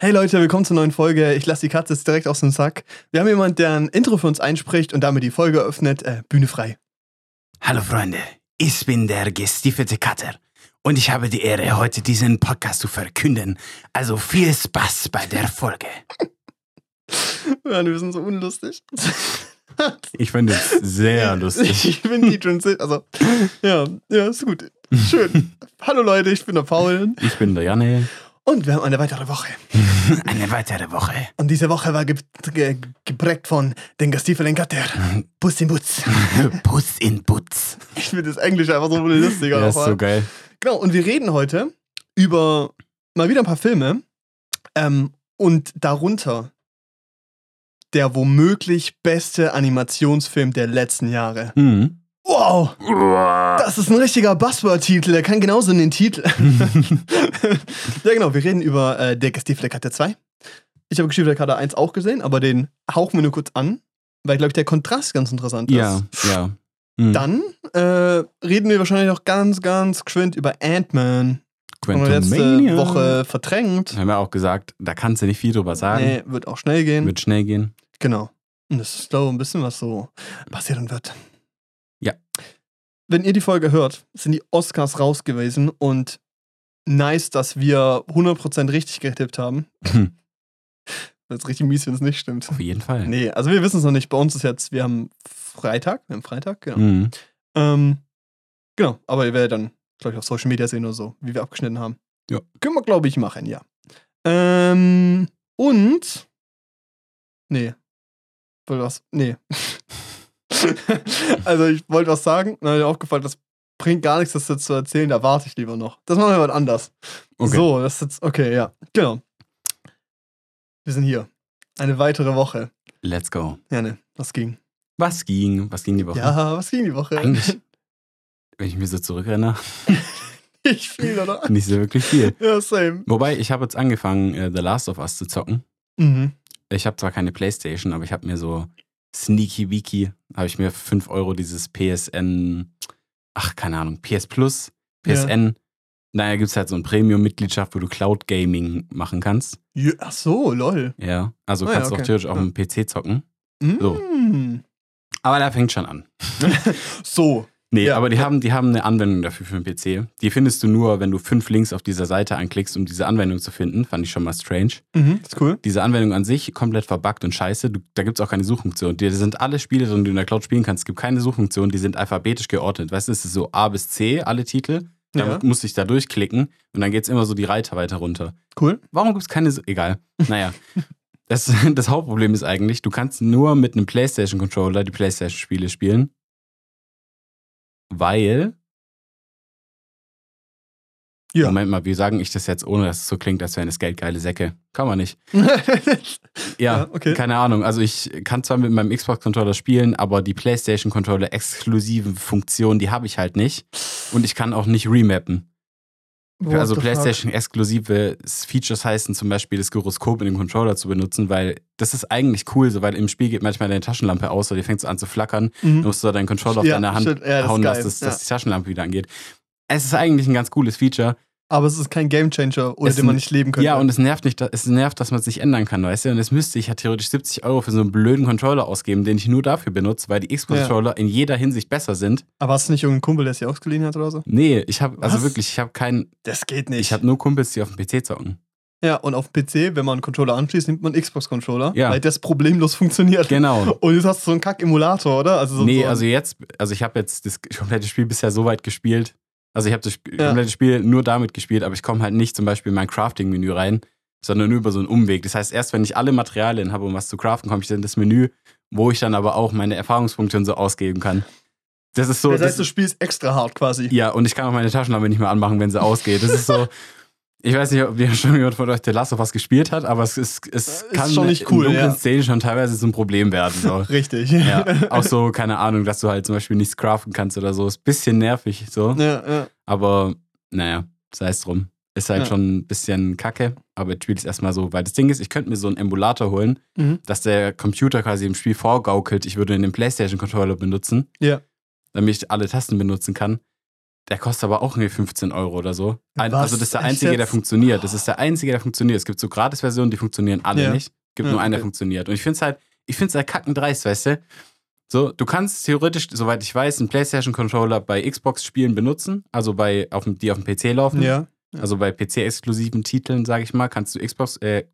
Hey Leute, willkommen zur neuen Folge. Ich lasse die Katze jetzt direkt aus dem Sack. Wir haben jemanden, der ein Intro für uns einspricht und damit die Folge öffnet. Äh, Bühne frei. Hallo Freunde, ich bin der gestiefelte Cutter und ich habe die Ehre, heute diesen Podcast zu verkünden. Also viel Spaß bei der Folge. Ja, wir sind so unlustig. Ich finde es sehr lustig. Ich finde die Transition, also, ja, ja, ist gut. Schön. Hallo Leute, ich bin der Paul Ich bin der Janne. Und wir haben eine weitere Woche. Eine weitere Woche. Und diese Woche war ge ge geprägt von den Gestiefeln Gatter. Bus in Butz. Puss in Butz. Ich finde das Englisch einfach so viel lustiger. Ja, ist so geil. Genau, und wir reden heute über mal wieder ein paar Filme ähm, und darunter der womöglich beste Animationsfilm der letzten Jahre. Mhm. Wow, das ist ein richtiger Buzzword-Titel, der kann genauso in den Titel. ja, genau, wir reden über äh, der gestiefelte Kater 2. Ich habe gestiefelte Kater 1 auch gesehen, aber den hauchen wir nur kurz an, weil, glaube ich, der Kontrast ganz interessant ist. Ja, ja. Mhm. Dann äh, reden wir wahrscheinlich noch ganz, ganz geschwind über Ant-Man. Haben wir letzte. Woche verdrängt. Haben wir auch gesagt, da kannst du nicht viel drüber sagen. Nee, wird auch schnell gehen. Wird schnell gehen. Genau. Und das ist, glaube ich, ein bisschen, was so passieren wird. Wenn ihr die Folge hört, sind die Oscars raus gewesen und nice, dass wir 100% richtig getippt haben. Das ist richtig mies, wenn es nicht stimmt. Auf jeden Fall. Nee, also wir wissen es noch nicht. Bei uns ist jetzt, wir haben Freitag, wir haben Freitag, genau. Mhm. Ähm, genau, aber ihr werdet dann, glaube ich, auf Social Media sehen oder so, wie wir abgeschnitten haben. Ja. Können wir, glaube ich, machen, ja. Ähm, und. Nee. Wollte was. Nee. also, ich wollte was sagen, dann habe mir aufgefallen, das bringt gar nichts, das jetzt zu erzählen, da warte ich lieber noch. Das machen wir was anders. Okay. So, das ist jetzt, okay, ja, genau. Wir sind hier. Eine weitere Woche. Let's go. Ja, ne, was ging? Was ging? Was ging die Woche? Ja, was ging die Woche? Eigentlich, wenn ich mich so zurückerinnere, Nicht viel, oder? nicht so wirklich viel. Ja, same. Wobei, ich habe jetzt angefangen, äh, The Last of Us zu zocken. Mhm. Ich habe zwar keine Playstation, aber ich habe mir so Sneaky Wiki, habe ich mir für 5 Euro dieses PSN, ach, keine Ahnung, PS Plus, PSN. Naja, gibt es halt so eine Premium-Mitgliedschaft, wo du Cloud Gaming machen kannst. Ja, ach so, lol. Ja. Also ja, kannst du okay. auch theoretisch auf Ja. dem PC zocken. So. Aber da fängt schon an. so. Nee, Ja, aber die ja. haben, die haben eine Anwendung dafür für den PC. Die findest du nur, wenn du fünf Links auf dieser Seite anklickst, um diese Anwendung zu finden. Fand ich schon mal strange. Mhm, ist cool. Diese Anwendung an sich komplett verbuggt und scheiße. Du, da gibt es auch keine Suchfunktion. Die sind alle Spiele, drin, die du in der Cloud spielen kannst. Es gibt keine Suchfunktion, die sind alphabetisch geordnet. Weißt du, es ist so A bis C, alle Titel. Da Ja. musst du dich da durchklicken und dann geht es immer so die Reiter weiter runter. Cool. Warum gibt es keine. Su- Egal. Naja. Das, das Hauptproblem ist eigentlich, du kannst nur mit einem PlayStation-Controller die PlayStation-Spiele spielen. Weil. Ja. Moment mal, wie sagen ich das jetzt, ohne dass es so klingt, als wären es geldgeile Säcke? Kann man nicht. ja, Ja, okay. keine Ahnung. Also ich kann zwar mit meinem Xbox-Controller spielen, aber die PlayStation-Controller exklusiven Funktionen, die habe ich halt nicht. Und ich kann auch nicht remappen. What also? PlayStation-exklusive Features heißen zum Beispiel das Gyroskop in dem Controller zu benutzen, weil das ist eigentlich cool, so weil im Spiel geht manchmal deine Taschenlampe aus oder die fängt so an zu flackern. Du Mhm. musst so deinen Controller auf Ja, deine Hand. Ja, hauen, dass, das, Ja. dass die Taschenlampe wieder angeht. Es ist eigentlich ein ganz cooles Feature. Aber es ist kein Gamechanger, ohne Es den man nicht leben könnte. Ja, und es nervt nicht, es nervt, dass man es nicht ändern kann, weißt du? Und es müsste ich ja theoretisch 70 Euro für so einen blöden Controller ausgeben, den ich nur dafür benutze, weil die Xbox-Controller in jeder Hinsicht besser sind. Aber hast du nicht irgendeinen Kumpel, der es dir ausgeliehen hat oder so? Nee, ich habe, also wirklich, ich habe keinen, Das geht nicht. ich habe nur Kumpels, die auf dem PC zocken. ja, und auf dem PC, wenn man einen Controller anschließt, nimmt man einen Xbox-Controller, Ja. weil das problemlos funktioniert. Genau. Und jetzt hast du so einen Kack-Emulator, oder? Also so, nee, so also jetzt, also ich habe jetzt das komplette Spiel bisher so weit gespielt. Also ich habe das Ja. komplette Spiel nur damit gespielt, aber ich komme halt nicht zum Beispiel in mein Crafting-Menü rein, sondern nur über so einen Umweg. Das heißt, erst wenn ich alle Materialien habe, um was zu craften, komme ich dann in das Menü, wo ich dann aber auch meine Erfahrungspunkte und so ausgeben kann. Das ist so. das das, heißt, du spielst extra hart quasi. ja, und ich kann auch meine Taschenlampe nicht mehr anmachen, wenn sie ausgeht. Das ist so. Ich weiß nicht, ob ihr schon jemand von euch The Last of Us gespielt hat, aber es, ist, es Ist kann schon nicht cool, in dunklen ja. Szenen schon teilweise so ein Problem werden. So. Richtig. Ja, auch so, keine Ahnung, dass du halt zum Beispiel nichts craften kannst oder so. Ist ein bisschen nervig so. ja, ja. Aber naja, sei es drum. Ist halt Ja. schon ein bisschen kacke, aber ich spiele es erstmal so. Weil das Ding ist, ich könnte mir so einen Emulator holen, Mhm. dass der Computer quasi im Spiel vorgaukelt, ich würde den PlayStation-Controller benutzen, Ja. damit ich alle Tasten benutzen kann. Der kostet aber auch irgendwie 15 Euro oder so. Ein, also das ist der einzige, der funktioniert. Das ist der einzige, der funktioniert. Es gibt so Gratis-Versionen, die funktionieren alle Ja. nicht. Es gibt Ja, nur einen, der okay. funktioniert. Und ich finde es halt, ich finde es halt kackendreist, weißt du? So, du kannst theoretisch, soweit ich weiß, einen PlayStation-Controller bei Xbox-Spielen benutzen, also bei, auf die auf dem PC laufen. Ja. Also bei PC-exklusiven Titeln, sage ich mal, kannst du Xbox, äh,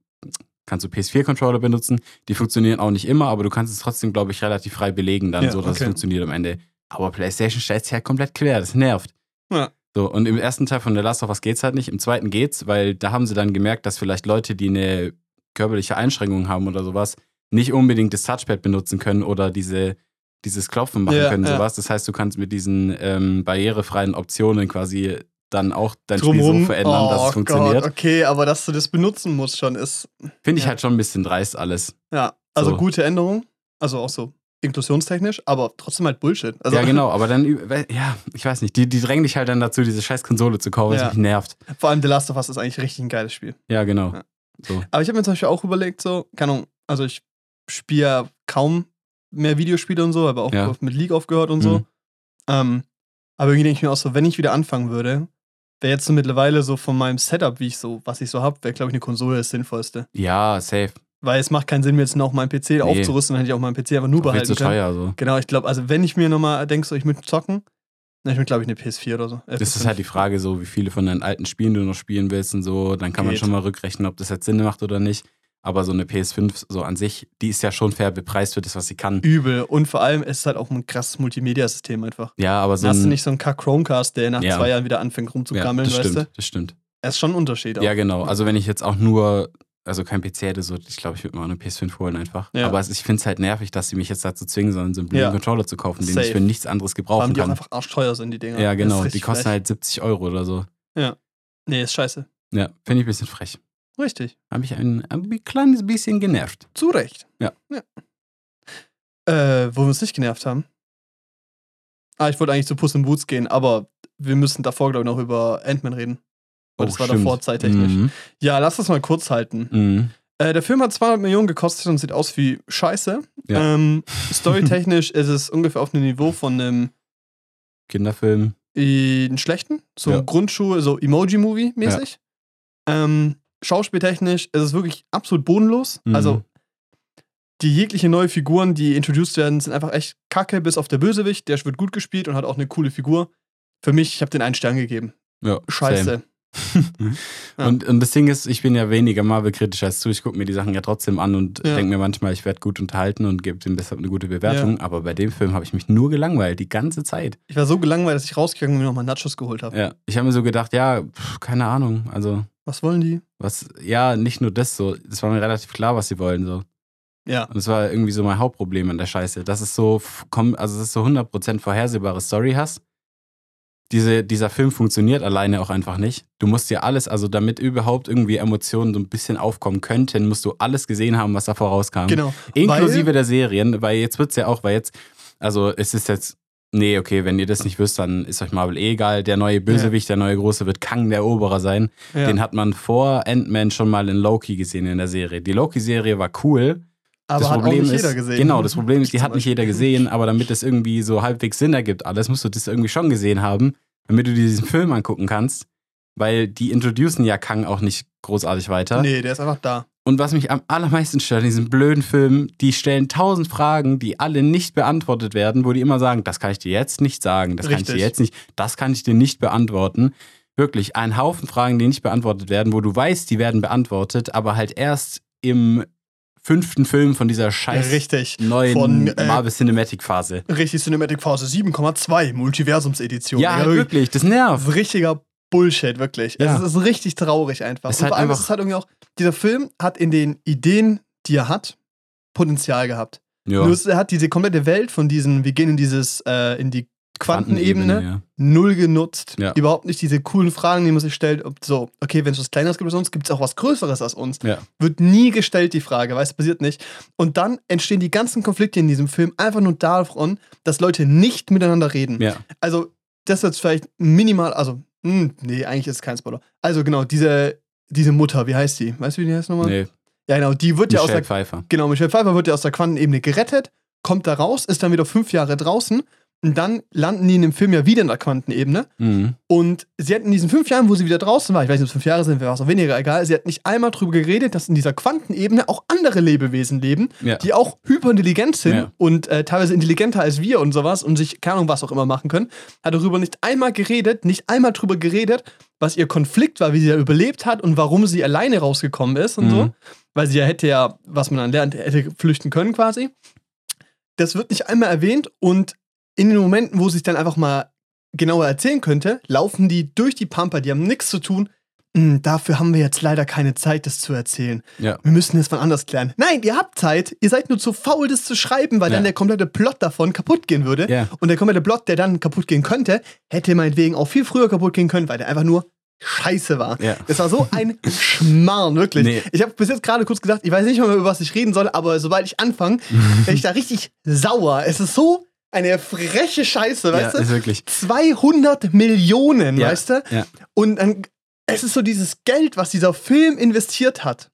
kannst du PS4-Controller benutzen. Die funktionieren auch nicht immer, aber du kannst es trotzdem, glaube ich, relativ frei belegen, dann Ja, so, dass okay. es funktioniert am Ende. Aber PlayStation stellt sich halt komplett quer, das nervt. Ja. So, und im ersten Teil von The Last of Us geht's halt nicht, im zweiten geht's, weil da haben sie dann gemerkt, dass vielleicht Leute, die eine körperliche Einschränkung haben oder sowas, nicht unbedingt das Touchpad benutzen können oder diese, dieses Klopfen machen Ja, können, ja. sowas. Das heißt, du kannst mit diesen ähm, barrierefreien Optionen quasi dann auch dein Drumrum. Spiel so verändern, dass Oh es funktioniert. Gott, okay, aber dass du das benutzen musst schon ist. Finde ich Ja. halt schon ein bisschen dreist alles. Ja, also So. gute Änderung. Also auch so inklusionstechnisch, aber trotzdem halt Bullshit. Also, ja, genau, aber dann, ja, ich weiß nicht, die, die drängen dich halt dann dazu, diese scheiß Konsole zu kaufen, was Ja. mich nervt. Vor allem The Last of Us ist eigentlich richtig ein geiles Spiel. Ja, genau. Ja. So. Aber ich habe mir zum Beispiel auch überlegt, so, keine Ahnung, also ich spiele ja kaum mehr Videospiele und so, aber auch Ja. mit League aufgehört und so. Mhm. Ähm, aber irgendwie denke ich mir auch so, wenn ich wieder anfangen würde, wäre jetzt so mittlerweile so von meinem Setup, wie ich so, was ich so habe, wäre, glaube ich, eine Konsole das Sinnvollste. Ja, safe. Weil es macht keinen Sinn, mir jetzt noch meinen PC aufzurüsten, dann hätte ich auch meinen PC einfach nur Auch behalten zu können. teuer, so. Genau, ich glaube, also wenn ich mir nochmal denke, so ich möchte zocken, dann ich mir, glaube ich, eine PS4 oder so. Das ist PS5. halt die Frage, so wie viele von deinen alten Spielen du noch spielen willst und so. Dann kann man Geht. schon mal rückrechnen, ob das jetzt Sinn macht oder nicht. Aber so eine PS5 so an sich, die ist ja schon fair bepreist für das, was sie kann. Übel. Und vor allem ist es halt auch ein krasses Multimedia-System einfach. Ja, aber so Dann hast du nicht so einen Kack Chromecast, der nach Ja. zwei Jahren wieder anfängt ja, rumzugammeln, das weißt stimmt, du? das stimmt. Es ist schon ein Unterschied. Auch. Ja, genau. Also wenn ich jetzt auch nur, also kein PC hätte, so, ich glaube, ich würde mir eine PS5 holen einfach. Ja. Aber ich finde es halt nervig, dass sie mich jetzt dazu zwingen sollen, so einen blöden Ja. Controller zu kaufen, den Safe. ich für nichts anderes gebrauchen die auch kann. einfach arschteuer sind, die Dinger. Ja, genau. Die kosten frech. halt 70 Euro oder so. Nee, ist scheiße. Ja, finde ich ein bisschen frech. Richtig. Habe ich ein, ein kleines bisschen genervt. Zu Recht. Ja. ja. Äh, wo wir uns nicht genervt haben. Ah, ich wollte eigentlich zu Puss in Boots gehen, aber wir müssen davor, glaube ich, noch über Ant-Man reden. Weil das war Oh, stimmt. davor zeittechnisch. Mhm. Ja, lass das mal kurz halten. Mhm. Äh, der Film hat 200 Millionen gekostet und sieht aus wie Scheiße. Ja. Ähm, Storytechnisch ist es ungefähr auf dem Niveau von einem Kinderfilm. einen schlechten, so Ja. Grundschule, so Emoji-Movie-mäßig. Ähm, schauspieltechnisch ist es wirklich absolut bodenlos. Mhm. Also die jegliche neue Figuren, die introduced werden, sind einfach echt kacke, bis auf der Bösewicht. Der wird gut gespielt und hat auch eine coole Figur. Für mich, ich habe den einen Stern gegeben. Ja, Scheiße. same. Ja. und, und das Ding ist, ich bin ja weniger Marvel-kritisch als du. Ich gucke mir die Sachen ja trotzdem an und Ja. denke mir manchmal, ich werde gut unterhalten und gebe dem deshalb eine gute Bewertung. Aber bei dem Film habe ich mich nur gelangweilt, die ganze Zeit. Ich war so gelangweilt, dass ich rausgegangen bin und mir nochmal Nachos geholt habe. Ja, ich habe mir so gedacht, ja, pff, keine Ahnung. Also, Was wollen die? was, ja, nicht nur das so. Es war mir relativ klar, was sie wollen. So. Ja. Und das war irgendwie so mein Hauptproblem an der Scheiße. Dass es so, also, dass es so 100% vorhersehbare Story hast. Diese, dieser Film funktioniert alleine auch einfach nicht. Du musst dir alles, also damit überhaupt irgendwie Emotionen so ein bisschen aufkommen könnten, musst du alles gesehen haben, was da vorauskam. Genau. Inklusive Weil- der Serien, weil jetzt wird's ja auch, weil jetzt, also es ist jetzt, nee, okay, wenn ihr das nicht wisst, dann ist euch Marvel eh egal. Der neue Bösewicht, der neue Große wird Kang der Eroberer sein. Ja. Den hat man vor Ant-Man schon mal in Loki gesehen in der Serie. Die Loki-Serie war cool. Aber das Problem ist, jeder gesehen. Genau, das Problem ist, die hat nicht jeder gesehen, aber damit es irgendwie so halbwegs Sinn ergibt, alles musst du das irgendwie schon gesehen haben, damit du dir diesen Film angucken kannst. Weil die introducen ja Kang auch nicht großartig weiter. Nee, der ist einfach da. Und was mich am allermeisten stört in diesem blöden Film, die stellen tausend Fragen, die alle nicht beantwortet werden, wo die immer sagen, das kann ich dir jetzt nicht sagen, das kann ich Richtig. dir jetzt nicht, das kann ich dir nicht beantworten. Wirklich, ein Haufen Fragen, die nicht beantwortet werden, wo du weißt, die werden beantwortet, aber halt erst im fünften Film von dieser scheiß Richtig. neuen Von, äh, Marvel Cinematic Phase. Richtig Cinematic Phase 7,2 Multiversumsedition. Ja, halt wirklich. das nervt. richtiger Bullshit, wirklich. Ja. Es ist richtig traurig einfach. Es Und vor allem einfach- ist es halt irgendwie auch, dieser Film hat in den Ideen, die er hat, Potenzial gehabt. Ja. Nur es- er hat diese komplette Welt von diesen, wir gehen in dieses, äh, in die Quantenebene, ja. null genutzt. Ja. Überhaupt nicht diese coolen Fragen, die man sich stellt, ob so, okay, wenn es was Kleineres gibt als uns, gibt es auch was Größeres als uns. Ja. Wird nie gestellt, die Frage, weißt du, passiert nicht. Und dann entstehen die ganzen Konflikte in diesem Film einfach nur davon, dass Leute nicht miteinander reden. Also, das ist jetzt vielleicht minimal, also, hm, nee, eigentlich ist es kein Spoiler. Also, genau, diese, diese Mutter, wie heißt die? Weißt du, wie die heißt nochmal? Nee, Ja, genau, die wird ja aus Michelle der, Pfeiffer. genau, Michelle Pfeiffer wird ja aus der Quantenebene gerettet, kommt da raus, ist dann wieder fünf Jahre draußen Und dann landen die in dem Film ja wieder in der Quantenebene. Mhm. Und sie hat in diesen fünf Jahren, wo sie wieder draußen war, ich weiß nicht, ob es fünf Jahre sind, wäre es auch weniger egal, sie hat nicht einmal drüber geredet, dass in dieser Quantenebene auch andere Lebewesen leben, Ja. die auch hyperintelligent sind Ja. und äh, teilweise intelligenter als wir und sowas und sich, keine Ahnung, was auch immer machen können. Hat darüber nicht einmal geredet, nicht einmal drüber geredet, was ihr Konflikt war, wie sie ja überlebt hat und warum sie alleine rausgekommen ist und Mhm. so. Weil sie ja hätte ja, was man dann lernt, hätte flüchten können quasi. Das wird nicht einmal erwähnt und in den Momenten, wo sie es dann einfach mal genauer erzählen könnte, laufen die durch die Pampa, die haben nichts zu tun. "Hm, dafür haben wir jetzt leider keine Zeit, das zu erzählen. Ja. Wir müssen das wann anders klären. Nein, ihr habt Zeit, ihr seid nur zu faul, das zu schreiben, weil Ja. dann der komplette Plot davon kaputt gehen würde. Ja. Und der komplette Plot, der dann kaputt gehen könnte, hätte meinetwegen auch viel früher kaputt gehen können, weil der einfach nur scheiße war. Ja. Das war so ein Schmarrn, wirklich. Nee. Ich habe bis jetzt gerade kurz gesagt, ich weiß nicht mehr, über was ich reden soll, aber sobald ich anfange, bin ich da richtig sauer. Es ist so eine freche Scheiße, ja, weißt du? ist wirklich. 200 Millionen, Ja, weißt du? ja. Und dann, es ist so dieses Geld, was dieser Film investiert hat.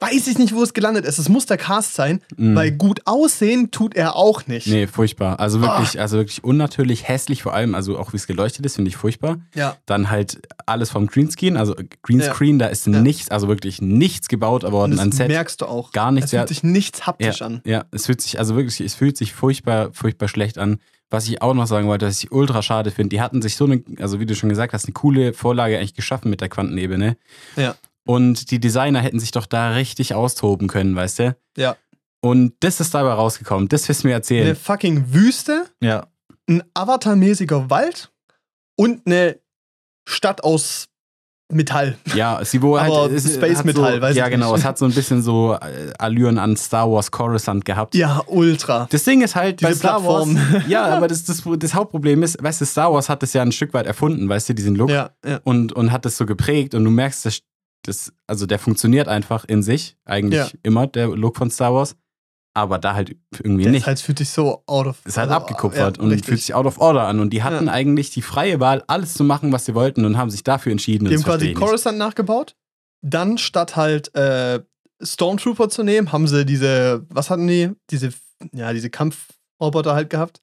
Weiß ich nicht, wo es gelandet ist. Es muss der Cast sein, Mhm. weil gut aussehen tut er auch nicht. Nee, furchtbar. Also wirklich, also wirklich unnatürlich, hässlich vor allem, also auch wie es geleuchtet ist, finde ich furchtbar. Ja. Dann halt alles vom Greenscreen, also Greenscreen, da ist Ja. nichts, also wirklich nichts gebaut Und worden das an Set. merkst du auch. Gar nichts, Es fühlt ja. sich nichts haptisch an. Ja, es fühlt sich, also wirklich, es fühlt sich furchtbar, furchtbar schlecht an. Was ich auch noch sagen wollte, was ich ultra schade finde, die hatten sich so eine, also wie du schon gesagt hast, eine coole Vorlage eigentlich geschaffen mit der Quantenebene. Ja. Und die Designer hätten sich doch da richtig austoben können, weißt du? Ja. Und das ist dabei rausgekommen. Das wirst du mir Eine erzählen. fucking Wüste, Ja. ein avatarmäßiger Wald und eine Stadt aus Metall. Ja, sie Aber halt. Space Metall, so, weiß Ja, ich genau. nicht. Es hat so ein bisschen so äh, Allüren an Star Wars Coruscant gehabt. Ja, ultra. Das Ding ist halt, bei Diese Star Wars. Plattform. ja, aber das, das, das Hauptproblem ist, weißt du, Star Wars hat das ja ein Stück weit erfunden, weißt du, diesen Look. Ja, ja. Und, und hat das so geprägt und du merkst, das, das, also der funktioniert einfach in sich, eigentlich Ja. immer, der Look von Star Wars. Aber da halt irgendwie Der nicht. ist halt, fühlt sich so out of. ist halt also, abgekupfert ja, und richtig. fühlt sich out of order an. Und die hatten Ja. eigentlich die freie Wahl, alles zu machen, was sie wollten und haben sich dafür entschieden. Die haben quasi. Coruscant nachgebaut. Dann statt halt äh, Stormtrooper zu nehmen, haben sie diese, was hatten die? Diese, ja, diese Kampfroboter halt gehabt.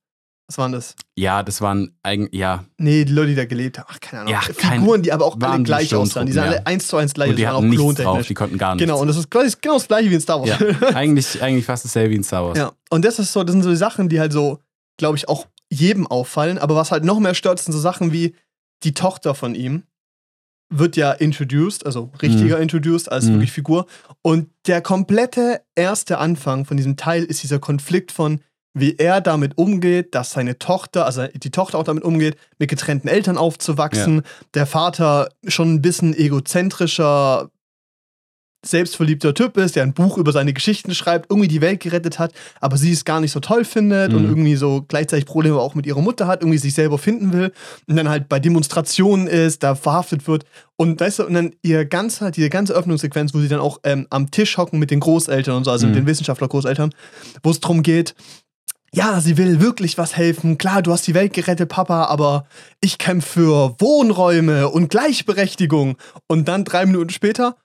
Was waren das? Ja, das waren eigentlich, ja. Nee, die Leute, die da gelebt haben. Ach, keine Ahnung. Ja, kein- Figuren, die aber auch alle waren die gleich aussahen. Die sahen alle eins zu eins gleich die aus, waren hatten auch nichts drauf, die konnten gar nichts. Genau, und das ist quasi genau das gleiche wie in Star Wars. Ja, eigentlich, eigentlich fast dasselbe wie in Star Wars. Ja, und das ist so, das sind so die Sachen, die halt so, glaube ich, auch jedem auffallen. Aber was halt noch mehr stört, sind so Sachen wie die Tochter von ihm wird ja introduced, also richtiger introduced als Mhm. wirklich Figur. Und der komplette erste Anfang von diesem Teil ist dieser Konflikt von, wie er damit umgeht, dass seine Tochter, also die Tochter auch damit umgeht, mit getrennten Eltern aufzuwachsen. Der Vater schon ein bisschen egozentrischer, selbstverliebter Typ ist, der ein Buch über seine Geschichten schreibt, irgendwie die Welt gerettet hat, aber sie es gar nicht so toll findet und Mhm. irgendwie so gleichzeitig Probleme auch mit ihrer Mutter hat, irgendwie sich selber finden will und dann halt bei Demonstrationen ist, da verhaftet wird und weißt du, und dann ihr ganzer, diese ganze Öffnungssequenz, wo sie dann auch ähm, am Tisch hocken mit den Großeltern und so, also mit Mhm. den Wissenschaftler-Großeltern, wo es darum geht, ja, sie will wirklich was helfen. Klar, du hast die Welt gerettet, Papa, aber ich kämpfe für Wohnräume und Gleichberechtigung. Und dann drei Minuten später,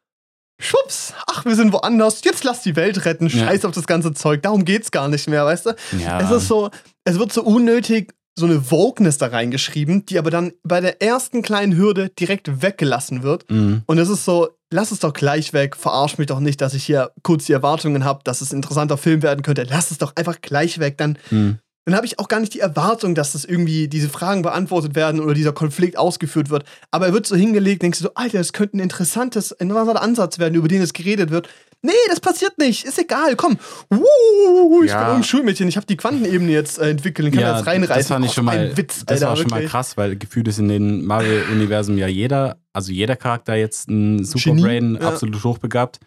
schwupps, ach, wir sind woanders, jetzt lass die Welt retten, Ja. scheiß auf das ganze Zeug, darum geht's gar nicht mehr, weißt du? Ja. Es ist so, es wird so unnötig so eine Wokeness da reingeschrieben, die aber dann bei der ersten kleinen Hürde direkt weggelassen wird. Mhm. Und es ist so, lass es doch gleich weg, verarsch mich doch nicht, dass ich hier kurz die Erwartungen habe, dass es ein interessanter Film werden könnte. Lass es doch einfach gleich weg, dann Mhm. dann habe ich auch gar nicht die Erwartung, dass das irgendwie diese Fragen beantwortet werden oder dieser Konflikt ausgeführt wird. Aber er wird so hingelegt, denkst du so, Alter, das könnte ein interessantes, ein interessanter Ansatz werden, über den es geredet wird. Nee, das passiert nicht. Ist egal, komm. Uh, ich Ja. bin irgendein Schulmädchen, ich habe die Quantenebene jetzt äh, entwickelt kann Ja, jetzt reinreißen. das ich Och, schon mal, ein Witz, das Alter, war schon mal krass, weil gefühlt ist in den Marvel-Universum ja jeder, also jeder Charakter jetzt ein Superbrain, ja. absolut hochbegabt.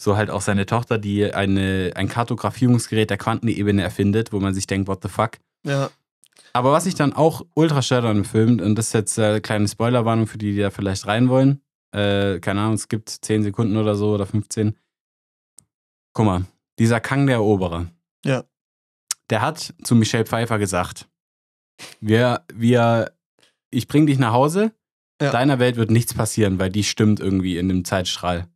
So halt auch seine Tochter, die eine, ein Kartografierungsgerät der Quantenebene erfindet, wo man sich denkt, what the fuck. Ja, Aber was ich dann auch ultra stört an dem Film, und das ist jetzt eine kleine Spoilerwarnung für die, die da vielleicht rein wollen. Äh, keine Ahnung, es gibt 10 Sekunden oder so oder 15. Guck mal, dieser Kang der Eroberer. Ja. Der hat zu Michelle Pfeiffer gesagt: Wir, wir, ich bring dich nach Hause, Ja. deiner Welt wird nichts passieren, weil die stimmt irgendwie in dem Zeitstrahl.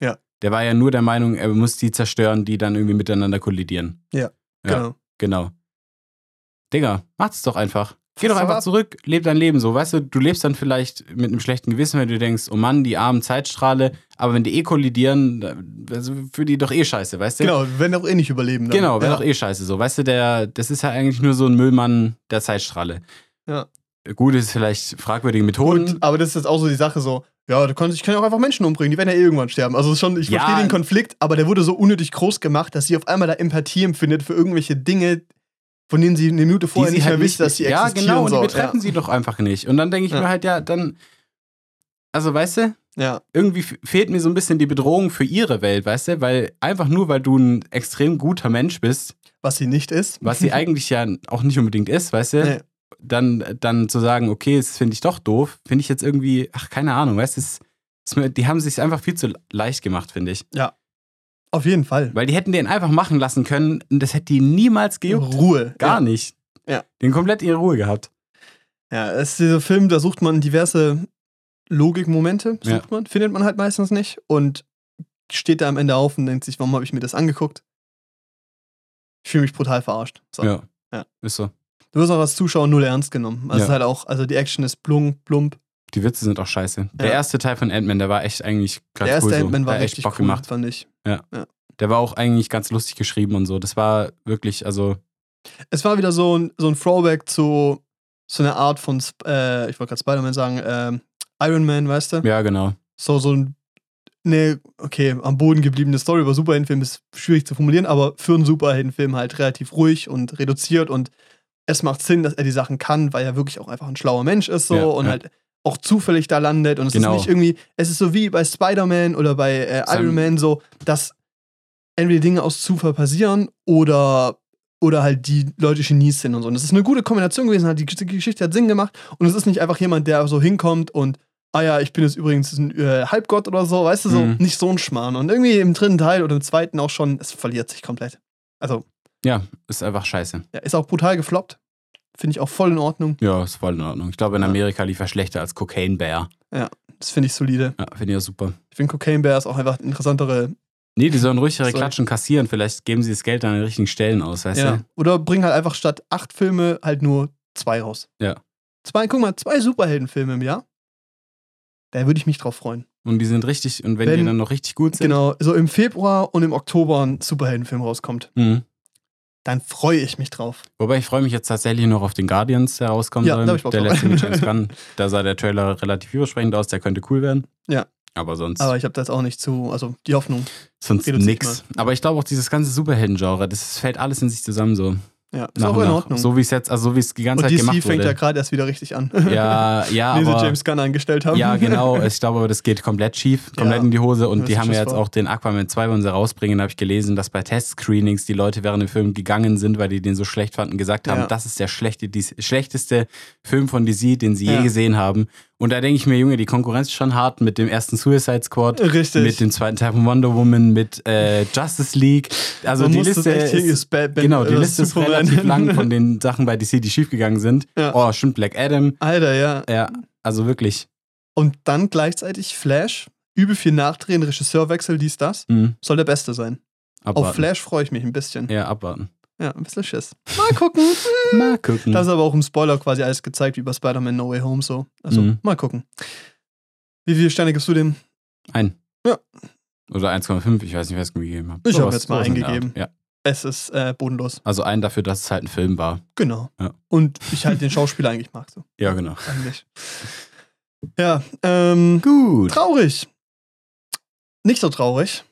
Ja. Der war ja nur der Meinung, er muss die zerstören, die dann irgendwie miteinander kollidieren. Ja. genau. Genau. Digga, mach's doch einfach. Geh doch einfach ab. zurück, leb dein Leben so. Weißt du, du lebst dann vielleicht mit einem schlechten Gewissen, wenn du denkst, oh Mann, die armen Zeitstrahle, aber wenn die eh kollidieren, also für die doch eh scheiße, weißt du? Genau, werden auch eh nicht überleben. Dann. Genau, wäre ja. doch eh scheiße so. Weißt du, der, das ist ja eigentlich nur so ein Müllmann der Zeitstrahle. Ja. Gut, ist vielleicht fragwürdige Methoden. Und, aber das ist jetzt auch so die Sache so, ja, du kannst, ich kann ja auch einfach Menschen umbringen, die werden ja eh irgendwann sterben. Also schon, ich Ja. verstehe den Konflikt, aber der wurde so unnötig groß gemacht, dass sie auf einmal da Empathie empfindet für irgendwelche Dinge, von denen sie eine Minute vorher nicht mehr wisst, dass sie Ja, existieren. genau, und die betreffen sie doch einfach nicht. Und dann denke ich Ja. mir halt, ja, dann. Also, weißt du, Ja, ja. irgendwie fehlt mir so ein bisschen die Bedrohung für ihre Welt, weißt du? Weil einfach nur, weil du ein extrem guter Mensch bist, was sie nicht ist. was sie eigentlich ja auch nicht unbedingt ist, weißt du? Nee. Dann, dann zu sagen, okay, das finde ich doch doof, finde ich jetzt irgendwie, ach, keine Ahnung, weißt du? es- es Die haben sich einfach viel zu leicht gemacht, finde ich. Auf jeden Fall. Weil die hätten den einfach machen lassen können und das hätte die niemals gejuckt. Ruhe. Gar ja. nicht. Ja. Den komplett ihre Ruhe gehabt. Ja, es ist dieser Film, da sucht man diverse Logikmomente, sucht Ja. man, findet man halt meistens nicht und steht da am Ende auf und denkt sich, warum habe ich mir das angeguckt? Ich fühle mich brutal verarscht. So. Ja. Ja. Ist so. Du wirst auch als Zuschauer null ernst genommen. Also Ja. halt auch, also die Action ist plump, plump. Die Witze sind auch scheiße. Der Ja. erste Teil von Ant-Man, der war echt eigentlich ganz Der erste cool. so. Ant-Man war Der richtig Bock cool, gemacht. fand ich. Der war auch eigentlich ganz lustig geschrieben und so. Das war wirklich, also, Es war wieder so ein, so ein Throwback zu so einer Art von, äh, ich wollte gerade Spider-Man sagen, ähm, Iron Man, weißt du? ja, genau. So, so ein, ne, okay, am Boden gebliebene Story über Superheldenfilm ist schwierig zu formulieren, aber für einen Superheldenfilm halt relativ ruhig und reduziert und es macht Sinn, dass er die Sachen kann, weil er wirklich auch einfach ein schlauer Mensch ist so Ja, und ja. halt auch zufällig da landet und es Genau. ist nicht irgendwie, es ist so wie bei Spider-Man oder bei äh, Iron Man so, dass entweder Dinge aus Zufall passieren oder oder halt die Leute Genies sind und so. Und das ist eine gute Kombination gewesen, die, die Geschichte hat Sinn gemacht und es ist nicht einfach jemand, der so hinkommt und ah ja, ich bin jetzt übrigens ein äh, Halbgott oder so, weißt du, so Mhm. nicht so ein Schmarrn. Und irgendwie im dritten Teil oder im zweiten auch schon, es verliert sich komplett. Also, Ja, ist einfach scheiße. ja, ist auch brutal gefloppt. Finde ich auch voll in Ordnung. Ja, ist voll in Ordnung. Ich glaube, in Ja. Amerika lief er schlechter als Cocaine Bear. Das finde ich solide. Ja, finde ich ja super. Ich finde Cocaine Bear ist auch einfach interessantere. Nee, die sollen ruhig ihre Sorry. Klatschen kassieren. Vielleicht geben sie das Geld an den richtigen Stellen aus, weißt Ja. du? Oder bringen halt einfach statt acht Filme halt nur zwei raus. Ja. Zwei, guck mal, zwei Superheldenfilme im Jahr. Da würde ich mich drauf freuen. Und die sind richtig, und wenn, Wenn- die dann noch richtig gut sind. Genau, so im Februar und im Oktober ein Superheldenfilm rauskommt, Mhm. Dann freue ich mich drauf. Wobei ich freue mich jetzt tatsächlich noch auf den Guardians, der rauskommen Ja, soll. ich der letzte mit James Gunn. Da sah der Trailer relativ übersprechend aus, der könnte cool werden. Ja. Aber sonst, Aber ich habe da jetzt auch nicht zu, also die Hoffnung. sonst nix. Aber ich glaube auch dieses ganze Superhelden-Genre, das fällt alles in sich zusammen so. Ja, ist Nach auch in nach. Ordnung. So wie es jetzt, also so wie es die ganze und Zeit DC gemacht fängt ja wurde. gerade erst wieder richtig an. Ja, ja, Wie sie aber James Gunn eingestellt haben. Ja, genau. Ich glaube aber, das geht komplett schief, komplett Ja. in die Hose. Und die haben ja jetzt vor. auch den Aquaman 2, wollen sie rausbringen. Habe ich gelesen, dass bei Test-Screenings die Leute während dem Film gegangen sind, weil die den so schlecht fanden, gesagt haben, Ja. das ist der schlechte, die, schlechteste Film von DC, den sie je Ja. gesehen haben. Und da denke ich mir, Junge, die Konkurrenz ist schon hart mit dem ersten Suicide Squad. Richtig. Mit dem zweiten Teil von Wonder Woman, mit äh, Justice League. Also Man die muss das Liste ist, ist Batman genau, die Liste ist relativ lang von den Sachen bei DC, die schiefgegangen sind. Ja. Oh, stimmt, Black Adam. Alter, ja. Ja, also wirklich. Und dann gleichzeitig Flash, übel viel Nachdrehen, Regisseurwechsel, dies, das. Mhm. Soll der Beste sein. Abwarten. Auf Flash freue ich mich ein bisschen. Ja, abwarten. Ja, ein bisschen Schiss. Mal gucken. Mal gucken. Das ist aber auch im Spoiler quasi alles gezeigt, wie bei Spider-Man No Way Home so. Also, Mhm. mal gucken. Wie viele Sterne gibst du dem? Ein. Ja. Oder 1,5, ich weiß nicht, was ich gegeben habe. Ich hab Sowas- jetzt mal eingegeben. Ja. Es ist äh, bodenlos. Also ein dafür, dass es halt ein Film war. Genau. Ja. Und ich halt den Schauspieler eigentlich mag, so Ja, genau. eigentlich. Ja, ähm, Gut. traurig. Nicht so traurig.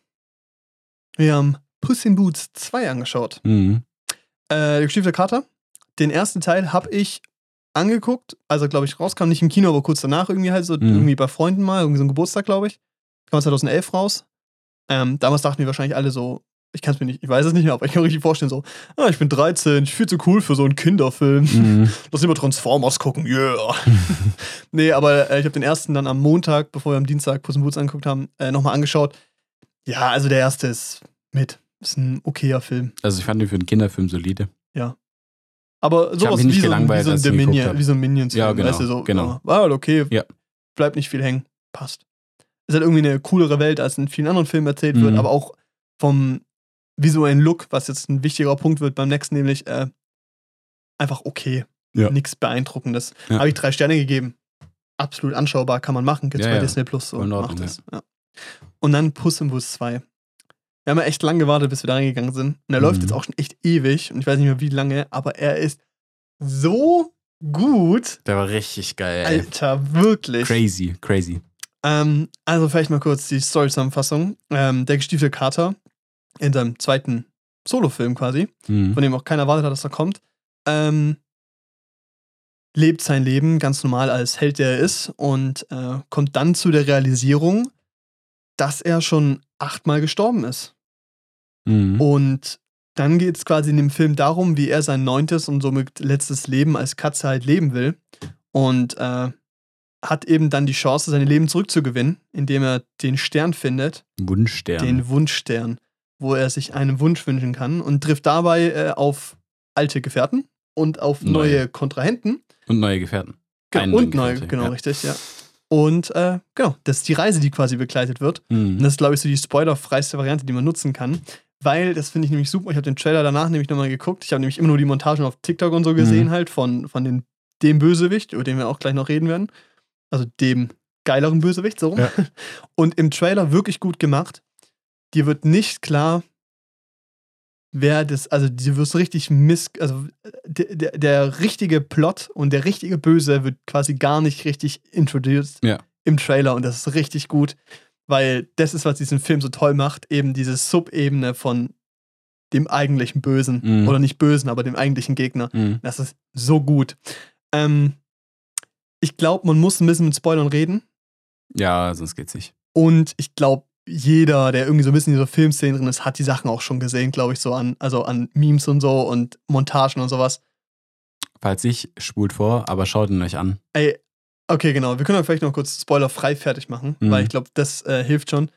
Wir haben Puss in Boots 2 angeschaut. Mhm. Äh, der gestiefte Kater. Den ersten Teil habe ich angeguckt, also glaube ich rauskam, nicht im Kino, aber kurz danach irgendwie halt so, Mhm. irgendwie bei Freunden mal, irgendwie so ein Geburtstag, glaube ich. Kam 2011 raus. Ähm, damals dachten wir wahrscheinlich alle so, ich kann es mir nicht, ich weiß es nicht mehr, aber ich kann mir richtig vorstellen, so, ah, ich bin 13, ich viel zu cool für so einen Kinderfilm. Mhm. Lass immer Transformers gucken, yeah. nee, aber äh, ich habe den ersten dann am Montag, bevor wir am Dienstag Puss in Boots angeguckt haben, äh, nochmal angeschaut. Ja, also der erste ist mit. Ist ein okayer Film. Also ich fand den für einen Kinderfilm solide. Aber hab sowas wie, so, ein- wie so ein Dominion, wie so ein Minions Ja, genau, weißt du, so, genau. ja, War halt okay, Ja. bleibt nicht viel hängen, passt. Ist halt irgendwie eine coolere Welt, als in vielen anderen Filmen erzählt wird, Mhm. aber auch vom visuellen Look, was jetzt ein wichtiger Punkt wird beim nächsten, nämlich, äh, einfach okay. Ja. Nichts Beeindruckendes. Ja. Habe ich drei Sterne gegeben. Absolut anschaubar, kann man machen. Gibt's Ja, bei ja. Disney Plus so. In Ordnung, Macht das. Ja. Und dann Puss im Bus 2. Wir haben ja echt lange gewartet, bis wir da reingegangen sind. Und er läuft Mhm. jetzt auch schon echt ewig. Und ich weiß nicht mehr wie lange, aber er ist so gut. Der war richtig geil. Ey. Alter, wirklich. Crazy, crazy. Ähm, also vielleicht mal kurz die Story-Zusammenfassung. Ähm, der gestiefelte Kater in seinem zweiten Solofilm quasi, Mhm. von dem auch keiner erwartet hat, dass er kommt, ähm, lebt sein Leben ganz normal als Held, der er ist und äh, kommt dann zu der Realisierung, dass er schon achtmal gestorben ist. Mhm. Und dann geht es quasi in dem Film darum, wie er sein neuntes und somit letztes Leben als Katze halt leben will. Und äh, hat eben dann die Chance, sein Leben zurückzugewinnen, indem er den Stern findet, Wunschstern. den Wunschstern, wo er sich einen Wunsch wünschen kann und trifft dabei äh, auf alte Gefährten und auf Neue. neue Kontrahenten. Und neue Gefährten. Genau, und neue, Gefährte, genau, ja. richtig, ja. Und äh, genau, das ist die Reise, die quasi begleitet wird. Und Mhm. das ist, glaube ich, so die spoilerfreiste Variante, die man nutzen kann. Weil, das finde ich nämlich super. Ich habe den Trailer danach nämlich nochmal geguckt. Ich habe nämlich immer nur die Montagen auf TikTok und so gesehen, Mhm. halt, von, von den, dem Bösewicht, über den wir auch gleich noch reden werden. Also dem geileren Bösewicht, so rum. Ja. Und im Trailer wirklich gut gemacht. Dir wird nicht klar, wer das, also dir wirst richtig miss, also der, der, der richtige Plot und der richtige Böse wird quasi gar nicht richtig introduced Ja. im Trailer und das ist richtig gut, weil das ist, was diesen Film so toll macht, eben diese Subebene von dem eigentlichen Bösen Mhm. oder nicht Bösen, aber dem eigentlichen Gegner. Mhm. Das ist so gut. Ähm, ich glaube, man muss ein bisschen mit Spoilern reden Ja, sonst geht's nicht. und ich glaube, jeder, der irgendwie so ein bisschen in dieser Filmszene drin ist, hat die Sachen auch schon gesehen, glaube ich, so an, also an Memes und so und Montagen und sowas. Falls nicht, spult vor, aber schaut ihn euch an. Ey, okay, genau. Wir können vielleicht noch kurz spoilerfrei fertig machen, Mhm. weil ich glaube, das äh, hilft schon.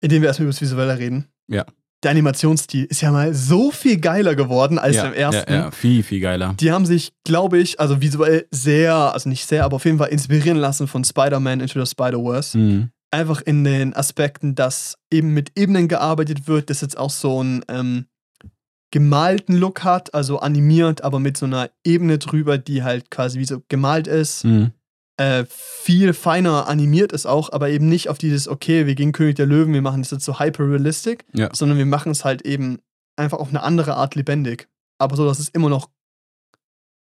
Indem wir erstmal über das Visuelle reden. Ja. Der Animationsstil ist ja mal so viel geiler geworden als ja, im ersten. Ja, ja, viel, viel geiler. Die haben sich, glaube ich, also visuell sehr, also nicht sehr, aber auf jeden Fall inspirieren lassen von Spider-Man Into the Spider-Verse. Mhm. Einfach in den Aspekten, dass eben mit Ebenen gearbeitet wird, das jetzt auch so einen ähm, gemalten Look hat, also animiert, aber mit so einer Ebene drüber, die halt quasi wie so gemalt ist. Mhm. Äh, viel feiner animiert ist auch, aber eben nicht auf dieses, okay, wir gehen König der Löwen, wir machen das jetzt so hyper-realistic, Ja. sondern wir machen es halt eben einfach auf eine andere Art lebendig. Aber so, dass es immer noch.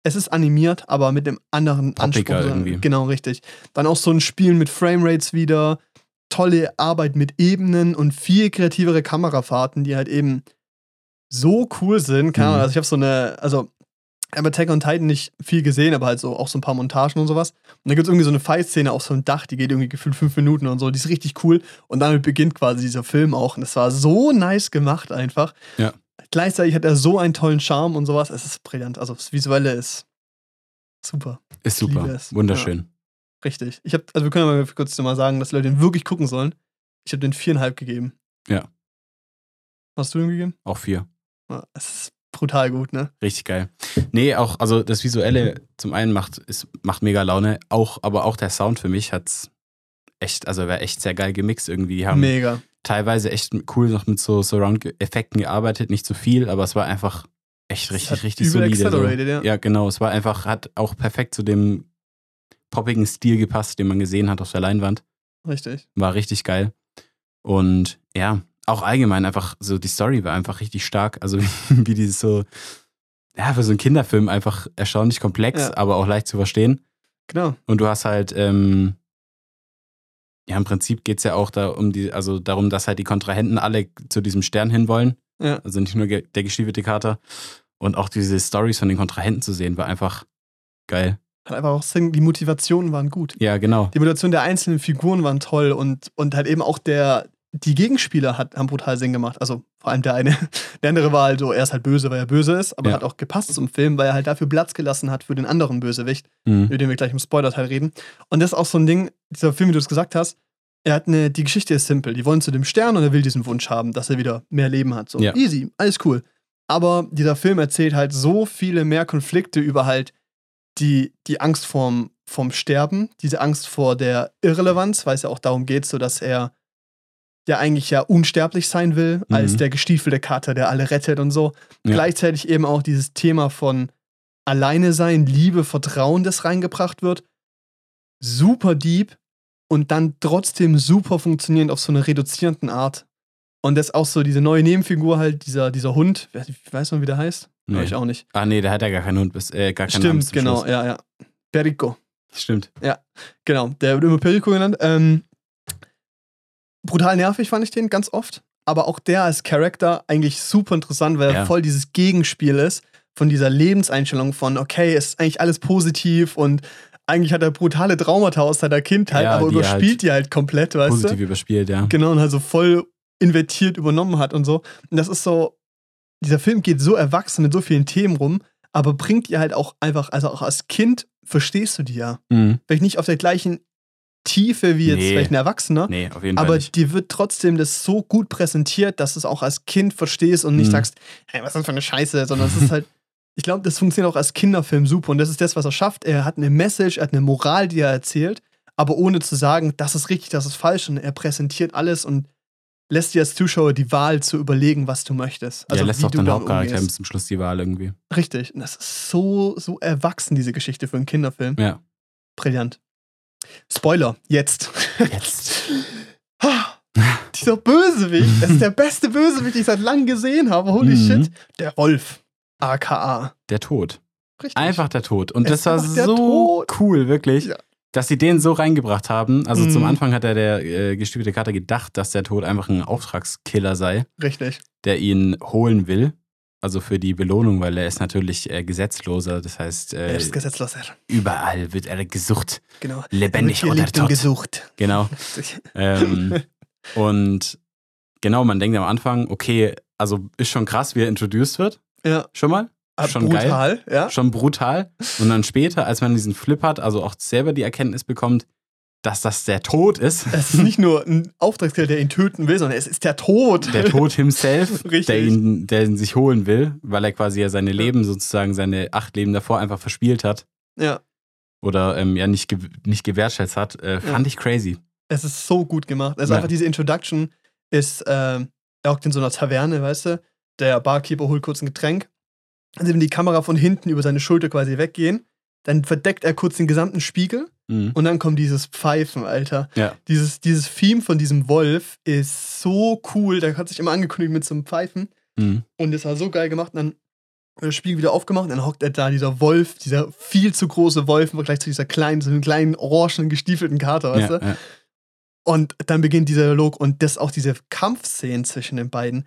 Es ist animiert, aber mit einem anderen Poppiger Anspruch. irgendwie. Genau, richtig. Dann auch so ein Spielen mit Framerates wieder, tolle Arbeit mit Ebenen und viel kreativere Kamerafahrten, die halt eben so cool sind. Keine Ahnung, Mhm. also ich habe so eine, also habe Attack on Titan nicht viel gesehen, aber halt so auch so ein paar Montagen und sowas. Und da gibt es irgendwie so eine Fight-Szene auf so einem Dach, die geht irgendwie gefühlt fünf Minuten und so. Die ist richtig cool. Und damit beginnt quasi dieser Film auch. Und das war so nice gemacht einfach. Ja. Gleichzeitig hat er so einen tollen Charme und sowas. Es ist brillant. Also das Visuelle ist super. Ist super. es. Wunderschön. Richtig. Ich habe, also wir können aber kurz mal sagen, dass Leute den wirklich gucken sollen. Ich habe den viereinhalb gegeben. Ja. Hast du den gegeben? Auch vier. Es ist brutal gut, ne? Richtig geil. Nee, auch, also das Visuelle zum einen macht, ist, macht mega Laune, auch, aber auch der Sound für mich hat's echt, also war echt sehr geil gemixt irgendwie. Die haben Mega. teilweise echt cool noch mit so Surround-Effekten gearbeitet, nicht zu viel, aber es war einfach echt richtig, hat richtig solide. So. ja. Ja, genau. Es war einfach, hat auch perfekt zu dem poppigen Stil gepasst, den man gesehen hat auf der Leinwand. Richtig. War richtig geil. Und ja, auch allgemein einfach so, die Story war einfach richtig stark. Also wie dieses so, ja, für so einen Kinderfilm einfach erstaunlich komplex, Ja. aber auch leicht zu verstehen. Genau. Und du hast halt, ähm, ja, im Prinzip geht es ja auch da um die, also darum, dass halt die Kontrahenten alle zu diesem Stern hinwollen. Ja. Also nicht nur der gestiefelte Kater. Und auch diese Stories von den Kontrahenten zu sehen, war einfach geil. Hat einfach auch Sinn, die Motivationen waren gut. Ja, genau. Die Motivation der einzelnen Figuren waren toll und, und halt eben auch der, die Gegenspieler hat, haben brutal Sinn gemacht. Also vor allem der eine. Der andere war halt so, er ist halt böse, weil er böse ist, aber Ja. hat auch gepasst zum Film, weil er halt dafür Platz gelassen hat für den anderen Bösewicht, Mhm. über den wir gleich im Spoiler-Teil reden. Und das ist auch so ein Ding, dieser Film, wie du es gesagt hast, er hat eine, die Geschichte ist simpel. Die wollen zu dem Stern und er will diesen Wunsch haben, dass er wieder mehr Leben hat. So Ja. easy, alles cool. Aber dieser Film erzählt halt so viele mehr Konflikte über halt die, die Angst vorm, vom Sterben, diese Angst vor der Irrelevanz, weil es ja auch darum geht, so dass er ja eigentlich ja unsterblich sein will, Mhm. als der gestiefelte Kater, der alle rettet und so. Ja. Gleichzeitig eben auch dieses Thema von Alleine sein, Liebe, Vertrauen, das reingebracht wird. Super deep und dann trotzdem super funktionierend auf so einer reduzierenden Art. Und das auch so diese neue Nebenfigur halt, dieser, dieser Hund, weiß ich- weiß man, wie der heißt? Nee. Weiß ich auch nicht. Ah, nee, der hat ja gar keinen Hund, bis, äh, gar keinen Namen Stimmt, zum genau, Schluss. ja, ja. Perico. Stimmt. Genau, der wird immer Perico genannt. Ähm, brutal nervig fand ich den ganz oft. Aber auch der als Charakter eigentlich super interessant, weil er Ja. voll dieses Gegenspiel ist von dieser Lebenseinstellung von, okay, es ist eigentlich alles positiv und eigentlich hat er brutale Traumata aus seiner Kindheit, Ja, aber die er überspielt halt die halt komplett, weißt Positiv du? überspielt, ja. Genau, und halt so voll invertiert übernommen hat und so. Und das ist so, dieser Film geht so erwachsen mit so vielen Themen rum, aber bringt dir halt auch einfach, also auch als Kind verstehst du die ja Mhm. vielleicht nicht auf der gleichen Tiefe wie jetzt Nee. vielleicht ein Erwachsener, Nee, auf jeden Fall aber nicht. dir wird trotzdem das so gut präsentiert, dass du es auch als Kind verstehst und nicht Mhm. sagst, hey, was ist das für eine Scheiße, sondern es ist halt, ich glaube, das funktioniert auch als Kinderfilm super und das ist das, was er schafft. Er hat eine Message, er hat eine Moral, die er erzählt, aber ohne zu sagen, das ist richtig, das ist falsch und er präsentiert alles und lässt dir als Zuschauer die Wahl zu überlegen, was du möchtest. Also ja, lässt wie auch damit Hauptcharakter bis zum Schluss die Wahl irgendwie. Richtig. Und das ist so, so erwachsen, diese Geschichte für einen Kinderfilm. Ja. Brillant. Spoiler, jetzt. Jetzt. Dieser Bösewicht, das ist der beste Bösewicht, den ich seit langem gesehen habe. Holy Mhm. shit. Der Wolf. AKA. Der Tod. Richtig. Einfach der Tod. Und Es das war so Tod. cool, wirklich. Ja. Dass sie den so reingebracht haben. Also Mhm. zum Anfang hat er der äh, gestiefelte Kater gedacht, dass der Tod einfach ein Auftragskiller sei, Richtig. der ihn holen will. Also für die Belohnung, weil er ist natürlich äh, gesetzloser. Das heißt, er äh, ist gesetzloser. überall wird er gesucht. Genau. Lebendig Er oder tot. gesucht. Genau. Ähm, und genau, man denkt am Anfang, okay, also ist schon krass, wie er introduced wird. ja. Schon mal. Ah, Schon geil. brutal, ja. Schon brutal. Und dann später, als man diesen Flip hat, also auch selber die Erkenntnis bekommt, dass das der Tod ist. Es ist nicht nur ein Auftragskiller, der ihn töten will, sondern es ist der Tod. Der Tod himself, der ihn, der ihn sich holen will, weil er quasi ja seine Leben sozusagen, seine acht Leben davor einfach verspielt hat Ja. oder ähm, ja nicht, nicht gewertschätzt hat, äh, fand ich crazy. Es ist so gut gemacht. Also Ja. einfach diese Introduction ist, ähm, er hockt in so einer Taverne, weißt du? Der Barkeeper holt kurz ein Getränk. Also wenn die Kamera von hinten über seine Schulter quasi weggehen, dann verdeckt er kurz den gesamten Spiegel Mhm. und dann kommt dieses Pfeifen, Alter. Ja. Dieses, dieses Theme von diesem Wolf ist so cool. Der hat sich immer angekündigt mit so einem Pfeifen Mhm. und das war so geil gemacht. Und dann wird das Spiegel wieder aufgemacht und dann hockt er da, dieser Wolf, dieser viel zu große Wolf im Vergleich zu dieser kleinen, so einem kleinen, orangen, gestiefelten Kater, weißt Ja, du? ja. Und dann beginnt dieser Dialog und das auch diese Kampfszenen zwischen den beiden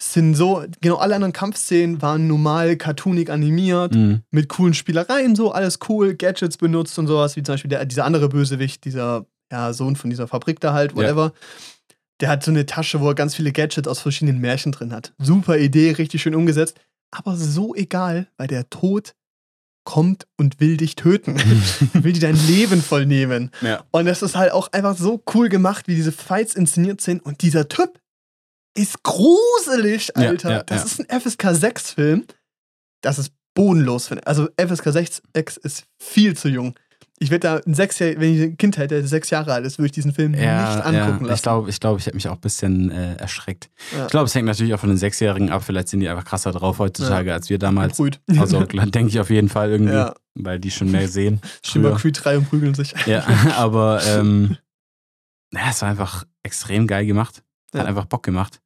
sind so, genau alle anderen Kampfszenen waren normal cartoonig animiert, Mhm. mit coolen Spielereien, so alles cool, Gadgets benutzt und sowas, wie zum Beispiel der, dieser andere Bösewicht, dieser ja, Sohn von dieser Fabrik da halt, whatever. Der hat so eine Tasche, wo er ganz viele Gadgets aus verschiedenen Märchen drin hat. Super Idee, richtig schön umgesetzt, aber so egal, weil der Tod kommt und will dich töten. will dir dein Leben voll nehmen. Ja. Und das ist halt auch einfach so cool gemacht, wie diese Fights inszeniert sind. Und dieser Typ ist gruselig, Alter. ja, das ja. ist ein FSK 6-Film. Das ist bodenlos. Also FSK 6 ist viel zu jung. Ich werde da ein Sechsjahr, wenn ich ein Kind hätte, der sechs Jahre alt ist, würde ich diesen Film Ja, nicht angucken ja. lassen. Ich glaube, ich, glaub, ich hätte mich auch ein bisschen äh, erschreckt. Ja. Ich glaube, es hängt natürlich auch von den Sechsjährigen ab. Vielleicht sind die einfach krasser drauf heutzutage als wir damals. Brüht. Also denke ich auf jeden Fall irgendwie, weil die schon mehr sehen. Schimmer. Creed 3 und prügeln sich. Ja, aber ähm, ja, es war einfach extrem geil gemacht. Hat einfach Bock gemacht.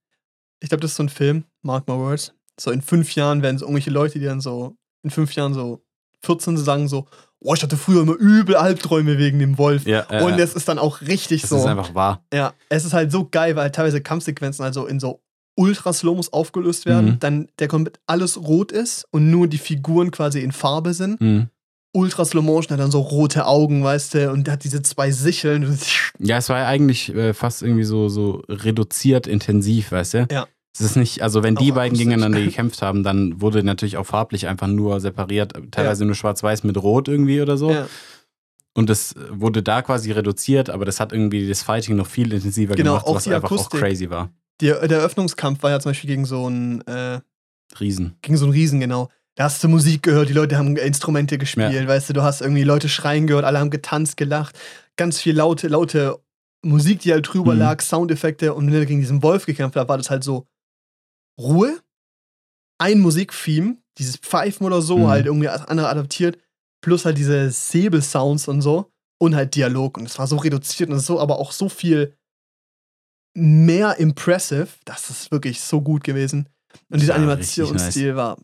Ich glaube, das ist so ein Film, mark my words. So in fünf Jahren werden so irgendwelche Leute, die dann so in fünf Jahren so 14 sagen so, oh, ich hatte früher immer übel Albträume wegen dem Wolf. Ja, äh, Und es ist dann auch richtig das so. ist einfach wahr. Ja, es ist halt so geil, weil teilweise Kampfsequenzen also in so Ultra-Slomos aufgelöst werden, Mhm. dann der komplett alles rot ist und nur die Figuren quasi in Farbe sind. Mhm. Ultra Slow Motion hat dann so rote Augen, weißt du, und hat diese zwei Sicheln. Ja, es war ja eigentlich äh, fast irgendwie so, so reduziert intensiv, weißt du? Ja. Es ist nicht, also wenn die Auch beiden gegeneinander gekämpft haben, dann wurde natürlich auch farblich einfach nur separiert, teilweise nur schwarz-weiß mit Rot irgendwie oder so. Ja. Und das wurde da quasi reduziert, aber das hat irgendwie das Fighting noch viel intensiver Genau, gemacht, auch was die einfach Akustik. auch crazy war. Der, der Eröffnungskampf war ja zum Beispiel gegen so einen, äh, Riesen. gegen so einen Riesen, genau. Da hast du Musik gehört, die Leute haben Instrumente gespielt, Ja. weißt du, du hast irgendwie Leute schreien gehört, alle haben getanzt, gelacht, ganz viel laute, laute Musik, die halt drüber Mhm. lag, Soundeffekte und wenn er gegen diesen Wolf gekämpft hat, war das halt so Ruhe, ein Musiktheme, dieses Pfeifen oder so, Mhm. halt irgendwie als andere adaptiert, plus halt diese Säbelsounds und so und halt Dialog. Und es war so reduziert und so, aber auch so viel mehr impressive, das ist wirklich so gut gewesen. Und dieser Ja, Animationsstil war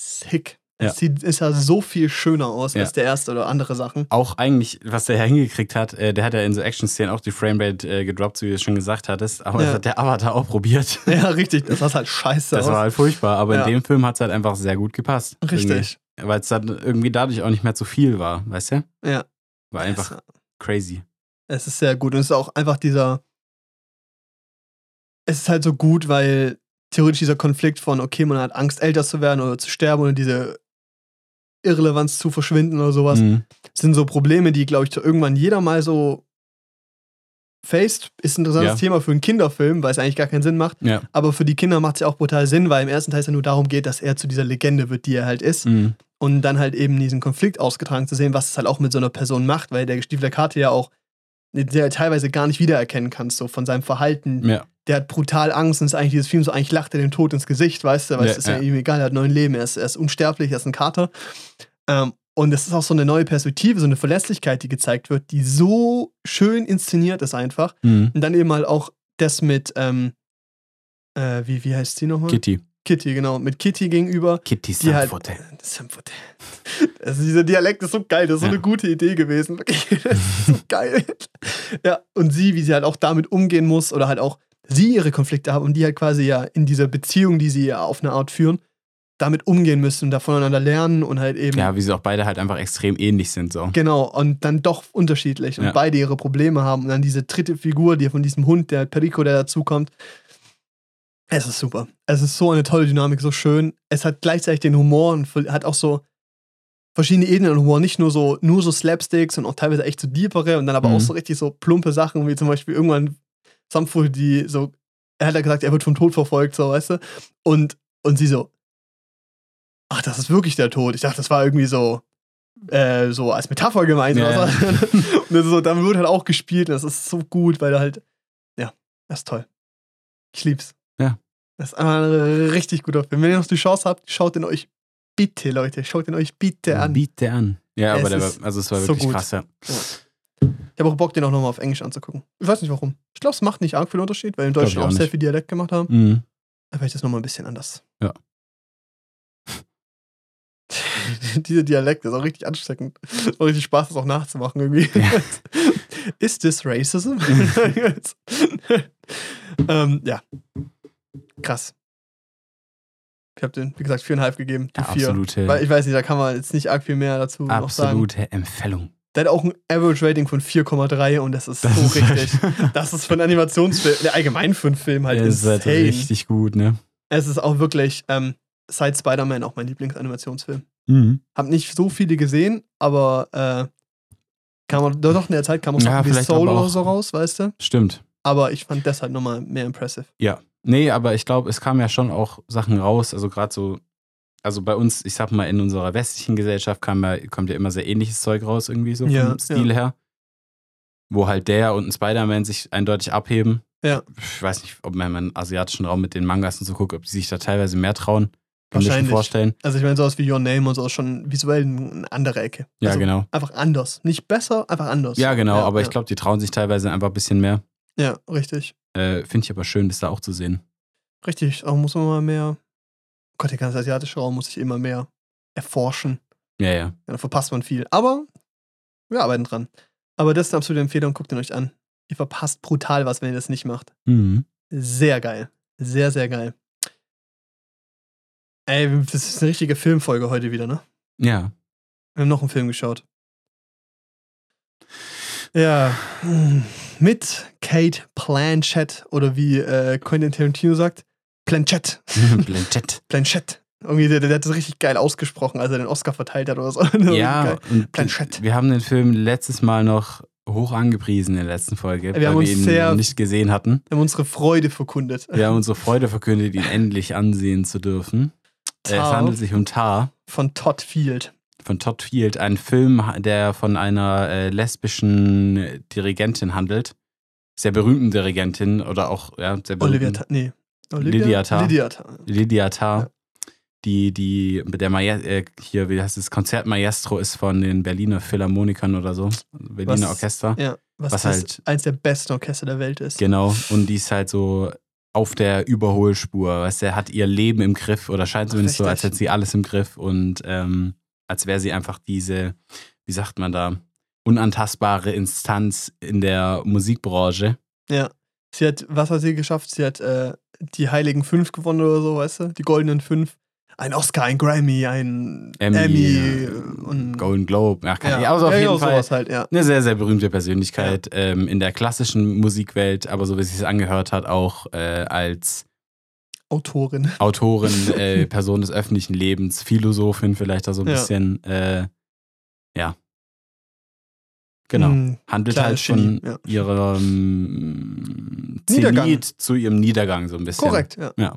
sick. Ja. Es sieht, ist ja so viel schöner aus Ja. als der erste oder andere Sachen. Auch eigentlich, was der ja hingekriegt hat, äh, der hat ja in so Action-Szenen auch die Framerate äh, gedroppt, so wie du es schon gesagt hattest. Aber Ja. das hat der Avatar auch probiert. Ja, richtig. Das sah halt scheiße Das aus. war halt furchtbar, aber in dem Film hat es halt einfach sehr gut gepasst. richtig. Weil es dann irgendwie dadurch auch nicht mehr zu viel war, weißt du? Ja. War einfach Es, crazy. es ist sehr gut. Und es ist auch einfach dieser. Es ist halt so gut, weil theoretisch dieser Konflikt von, okay, man hat Angst, älter zu werden oder zu sterben oder diese Irrelevanz zu verschwinden oder sowas, Mhm. sind so Probleme, die, glaube ich, irgendwann jeder mal so faced. Ist ein interessantes Ja. Thema für einen Kinderfilm, weil es eigentlich gar keinen Sinn macht. Ja. Aber für die Kinder macht es ja auch brutal Sinn, weil im ersten Teil es ja nur darum geht, dass er zu dieser Legende wird, die er halt ist. Mhm. Und dann halt eben diesen Konflikt ausgetragen zu sehen, was es halt auch mit so einer Person macht, weil der gestiefelte Karte ja auch der teilweise gar nicht wiedererkennen kannst, so von seinem Verhalten. Ja. Der hat brutal Angst und ist eigentlich dieses Film so, eigentlich lacht er dem Tod ins Gesicht, weißt du, weil Ja, es ist ja, ja. ihm egal, er hat neun Leben, er ist, er ist unsterblich, er ist ein Kater. Ähm, und es ist auch so eine neue Perspektive, so eine Verlässlichkeit, die gezeigt wird, die so schön inszeniert ist einfach. Mhm. Und dann eben halt auch das mit, ähm, äh, wie, wie heißt sie nochmal? Kitty. Kitty, genau, mit Kitty gegenüber. Kitty Die halt. Sanfote. Also dieser Dialekt ist so geil, das ist so Ja. eine gute Idee gewesen. Wirklich, das ist so geil. Ja, und sie, wie sie halt auch damit umgehen muss oder halt auch sie ihre Konflikte haben und die halt quasi ja in dieser Beziehung, die sie ja auf eine Art führen, damit umgehen müssen und da voneinander lernen und halt eben Ja, wie sie auch beide halt einfach extrem ähnlich sind. So. Genau, und dann doch unterschiedlich und Ja. beide ihre Probleme haben. Und dann diese dritte Figur, die von diesem Hund, der Perico, der dazukommt. Es ist super. Es ist so eine tolle Dynamik, so schön. Es hat gleichzeitig den Humor und hat auch so verschiedene Ebenen an Humor. Nicht nur so, nur so Slapsticks und auch teilweise echt so deepere und dann aber Mhm. auch so richtig so plumpe Sachen, wie zum Beispiel irgendwann Samfur, die so, er hat ja gesagt, er wird vom Tod verfolgt, so, weißt du? Und, und sie so, ach, das ist wirklich der Tod. Ich dachte, das war irgendwie so, äh, so als Metapher gemeint. Oder so. und so, damit wird halt auch gespielt. und Das ist so gut, weil er halt, ja, das ist toll. Ich lieb's. Ja. Das ist einfach ein richtig guter Film. Wenn ihr noch die Chance habt, schaut ihn euch bitte, Leute, schaut ihn euch bitte an. Biete an. Ja, Es aber der war, also es war so wirklich gut. krass, ja. Ich habe auch Bock, den auch nochmal auf Englisch anzugucken. Ich weiß nicht warum. Ich glaube, es macht nicht arg viel Unterschied, weil im Deutschen ich auch auch sehr viel Dialekt gemacht haben. Mhm. Da vielleicht ist nochmal ein bisschen anders. Ja. Dieser Dialekt ist auch richtig ansteckend. Auch richtig Spaß, das auch nachzumachen irgendwie. Ja. Ist this racism? ähm, ja. Krass. Ich habe den, wie gesagt, viereinhalb gegeben. Die Ja, vier. absolute, Weil ich weiß nicht, da kann man jetzt nicht arg viel mehr dazu noch sagen. absolute Empfehlung. Der hat auch ein Average Rating von 4,3 und das ist Das so ist richtig. Das ist für einen Animationsfilm, ne, allgemein für einen Film halt ist halt richtig gut, ne? Es ist auch wirklich ähm, seit Spider-Man auch mein Lieblingsanimationsfilm. Mhm. Hab nicht so viele gesehen, aber äh, kam auch, doch in der Zeit kam auch Ja, vielleicht Soul oder so raus, weißt du? Stimmt. Aber ich fand das halt nochmal mehr impressive. Ja. Nee, aber ich glaube, es kamen ja schon auch Sachen raus, also gerade so, also bei uns, ich sag mal, in unserer westlichen Gesellschaft kam ja, kommt ja immer sehr ähnliches Zeug raus, irgendwie so Ja, vom Stil her. Wo halt der und ein Spider-Man sich eindeutig abheben. Ja. Ich weiß nicht, ob man im asiatischen Raum mit den Mangas und so guckt, ob die sich da teilweise mehr trauen. Kann ich mir vorstellen. Also ich meine, sowas wie Your Name und so ist schon visuell eine andere Ecke. Ja, also genau. Einfach anders. Nicht besser, einfach anders. Ja, genau, aber ja. ich glaube, die trauen sich teilweise einfach ein bisschen mehr. Ja, richtig. Äh, Finde ich aber schön, das da auch zu sehen. Richtig. Auch muss man mal mehr. Gott, der ganze asiatische Raum muss sich immer mehr erforschen. Ja, ja. Ja, da verpasst man viel. Aber wir arbeiten dran. Aber das ist eine absolute Empfehlung, guckt ihn euch an. Ihr verpasst brutal was, wenn ihr das nicht macht. Mhm. Sehr geil. Sehr, sehr geil. Ey, das ist eine richtige Filmfolge heute wieder, ne? Ja. Wir haben noch einen Film geschaut. Ja, mit Kate Blanchett oder wie äh, Quentin Tarantino sagt, Planchett. Blanchett. Planchett. Irgendwie, der, der hat das richtig geil ausgesprochen, als er den Oscar verteilt hat oder so. Ja, Planchett. wir haben den Film letztes Mal noch hoch angepriesen in der letzten Folge, Wir weil haben wir ihn sehr- nicht gesehen hatten. Wir haben unsere Freude verkundet. Wir haben unsere Freude verkündet, ihn endlich ansehen zu dürfen. Äh, Es Tar. handelt sich um Tar Von Todd Field. Von Todd Field, ein Film, der von einer äh, lesbischen Dirigentin handelt, sehr berühmten Dirigentin oder auch ja, sehr berühmten. Olivia, Ta nee. Lydia Tarr. Lydia Tarr. Lydia Tarr. Ja. Die, die, der Maja, äh, hier, wie heißt das, Konzertmaestro ist von den Berliner Philharmonikern oder so. Berliner Was- Orchester. Ja, was, Was halt- eins der besten Orchester der Welt ist. Genau. Und die ist halt so auf der Überholspur. Weißt du, hat ihr Leben im Griff oder scheint zumindest so, als Richtig. hätte sie alles im Griff und ähm, als wäre sie einfach diese, wie sagt man da, unantastbare Instanz in der Musikbranche. Ja. Sie hat, was hat sie geschafft? Sie hat äh, die Heiligen Fünf gewonnen oder so, weißt du? Die Goldenen Fünf. Ein Oscar, ein Grammy, ein Emmy, Emmy, äh, und Golden Globe. Ja, ja, also auf ja, jeden Fall halt, ja. eine sehr, sehr berühmte Persönlichkeit ähm, in der klassischen Musikwelt, aber so wie es sich angehört hat, auch äh, als Autorin. Autorin, äh, Person des öffentlichen Lebens, Philosophin vielleicht auch so ein Ja. bisschen, äh, ja. Genau. Hm, Handelt halt von ja. ihrem Niedergang. Zenit zu ihrem Niedergang so ein bisschen. korrekt, ja. Ja.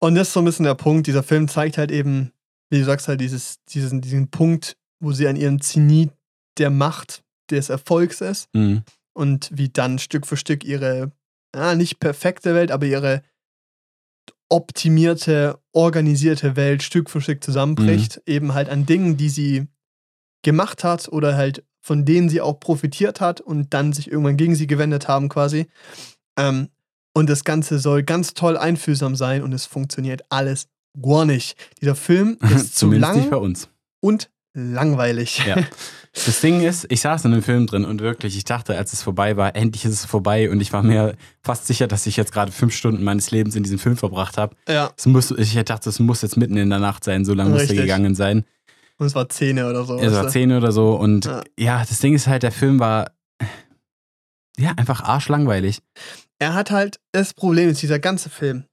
Und das ist so ein bisschen der Punkt. Dieser Film zeigt halt eben, wie du sagst, halt dieses, diesen, diesen Punkt, wo sie an ihrem Zenit der Macht, des Erfolgs ist Mhm. und wie dann Stück für Stück ihre, ja, nicht perfekte Welt, aber ihre optimierte, organisierte Welt Stück für Stück zusammenbricht, Mhm. eben halt an Dingen, die sie gemacht hat oder halt von denen sie auch profitiert hat und dann sich irgendwann gegen sie gewendet haben quasi. Ähm, und das Ganze soll ganz toll einfühlsam sein und es funktioniert alles gar nicht. Dieser Film ist zu Zumindest nicht bei lang uns. und langweilig. Ja. Das Ding ist, ich saß in dem Film drin und wirklich, ich dachte, als es vorbei war, endlich ist es vorbei und ich war mir fast sicher, dass ich jetzt gerade fünf Stunden meines Lebens in diesem Film verbracht habe. ja. Es muss, ich dachte, es muss jetzt mitten in der Nacht sein, so lange muss er gegangen sein. Und es war Zähne oder so. Es war zehn oder so und Ja. ja. das Ding ist halt, der Film war ja einfach arschlangweilig. er hat halt, das Problem ist, dieser ganze Film,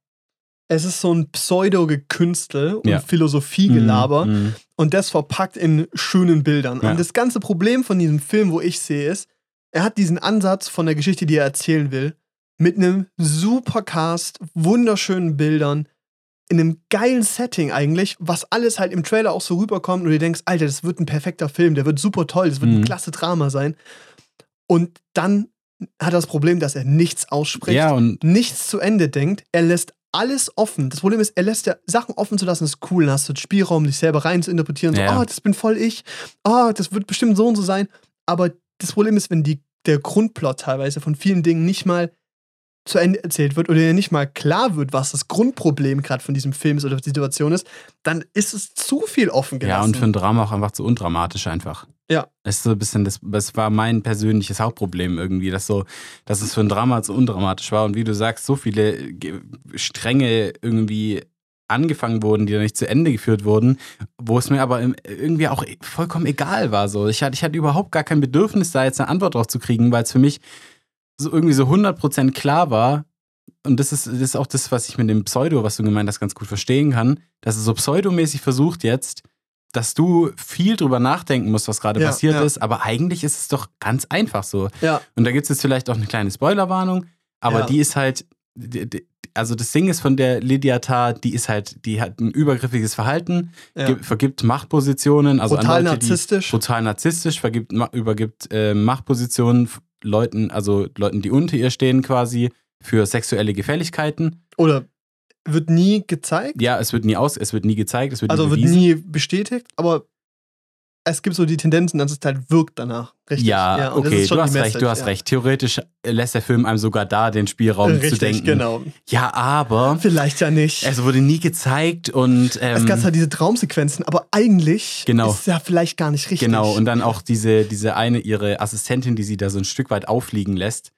es ist so ein Pseudo-Gekünstel und Ja. Philosophiegelaber Mhm, mhm. Und das verpackt in schönen Bildern. Ja. Und das ganze Problem von diesem Film, wo ich sehe, ist, er hat diesen Ansatz von der Geschichte, die er erzählen will, mit einem super Cast, wunderschönen Bildern, in einem geilen Setting eigentlich, was alles halt im Trailer auch so rüberkommt und du denkst, Alter, das wird ein perfekter Film, der wird super toll, das wird ein Mhm. klasse Drama sein. Und dann hat er das Problem, dass er nichts ausspricht Ja, und nichts zu Ende denkt. Er lässt alles offen. Das Problem ist, er lässt ja Sachen offen zu lassen, ist cool. Dann hast du den Spielraum, dich selber rein zu interpretieren. So, Ja. oh, das bin voll ich. Oh, das wird bestimmt so und so sein. Aber das Problem ist, wenn die, der Grundplot teilweise von vielen Dingen nicht mal zu Ende erzählt wird oder nicht mal klar wird, was das Grundproblem gerade von diesem Film ist oder die Situation ist, dann ist es zu viel offen gelassen. ja, und für ein Drama auch einfach zu undramatisch einfach. Ja. Das ist so ein bisschen, das, das war mein persönliches Hauptproblem irgendwie, dass so, dass es für ein Drama zu undramatisch war und wie du sagst, so viele Ge- Stränge irgendwie angefangen wurden, die dann nicht zu Ende geführt wurden, wo es mir aber irgendwie auch vollkommen egal war. So. Ich, hatte, ich hatte überhaupt gar kein Bedürfnis, da jetzt eine Antwort drauf zu kriegen, weil es für mich so irgendwie so 100% klar war, und das ist, das ist auch das, was ich mit dem Pseudo, was du gemeint hast, ganz gut verstehen kann, dass es so pseudomäßig versucht jetzt, dass du viel drüber nachdenken musst, was gerade Ja, passiert ja. ist, aber eigentlich ist es doch ganz einfach so. ja, Und da gibt es jetzt vielleicht auch eine kleine Spoilerwarnung, aber die ist halt, die- die- also das Ding ist von der Lydia Tarr, die ist halt, die hat ein übergriffiges Verhalten, gibt, vergibt Machtpositionen, also die narzisstisch. brutal narzisstisch, vergibt, übergibt äh, Machtpositionen Leuten, also Leuten, die unter ihr stehen quasi, für sexuelle Gefälligkeiten. Oder wird nie gezeigt. Ja, es wird nie aus, es wird nie gezeigt, es wird Also nie wird nie bestätigt, aber es gibt so die Tendenzen, dass es halt wirkt danach. Richtig. ja, das okay, du hast recht, Message, du hast ja. recht. Theoretisch lässt der Film einem sogar da den Spielraum Richtig, zu denken. genau. Ja, aber Vielleicht ja nicht. es wurde nie gezeigt und ähm, es gab halt diese Traumsequenzen, aber eigentlich Genau. ist es ja vielleicht gar nicht richtig. Genau, und dann auch diese, diese eine, ihre Assistentin, die sie da so ein Stück weit auffliegen lässt,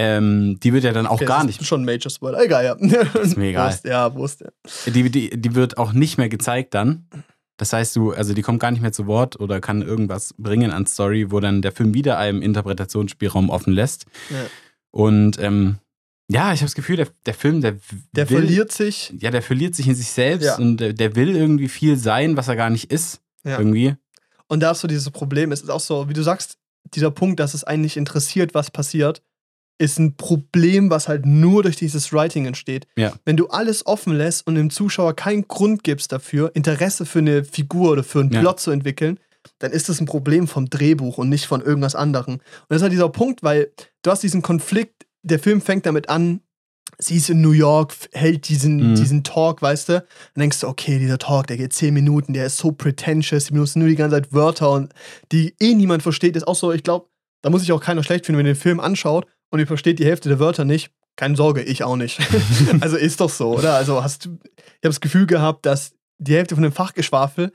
ähm, die wird ja dann auch Okay, gar das nicht, Ist schon Major Spoiler. Egal, ja. Ist mir egal. Wurst, ja, Wurst, ja. die, die, die wird auch nicht mehr gezeigt dann. Das heißt, du, also die kommt gar nicht mehr zu Wort oder kann irgendwas bringen an Story, wo dann der Film wieder einem Interpretationsspielraum offen lässt. Ja. Und ähm, ja, ich habe das Gefühl, der, der Film, der, Der will, verliert sich. Ja, der verliert sich in sich selbst Ja. und der, der will irgendwie viel sein, was er gar nicht ist. Ja. Irgendwie. Und da ist so dieses Problem. Es ist auch so, wie du sagst, dieser Punkt, dass es einen nicht interessiert, was passiert, ist ein Problem, was halt nur durch dieses Writing entsteht. Ja. Wenn du alles offen lässt und dem Zuschauer keinen Grund gibst dafür, Interesse für eine Figur oder für einen Ja. Plot zu entwickeln, dann ist das ein Problem vom Drehbuch und nicht von irgendwas anderem. Und das ist halt dieser Punkt, weil du hast diesen Konflikt, der Film fängt damit an, sie ist in New York, hält diesen, Mhm. diesen Talk, weißt du? Dann denkst du, okay, dieser Talk, der geht zehn Minuten, der ist so pretentious, die benutzen nur die ganze Zeit Wörter und die eh niemand versteht. Ist auch so, ich glaube, da muss sich auch keiner schlecht finden, wenn ihr den Film anschaut und ihr versteht die Hälfte der Wörter nicht. Keine Sorge, ich auch nicht. also ist doch so, oder? Also hast du, ich habe das Gefühl gehabt, dass die Hälfte von dem Fachgeschwafel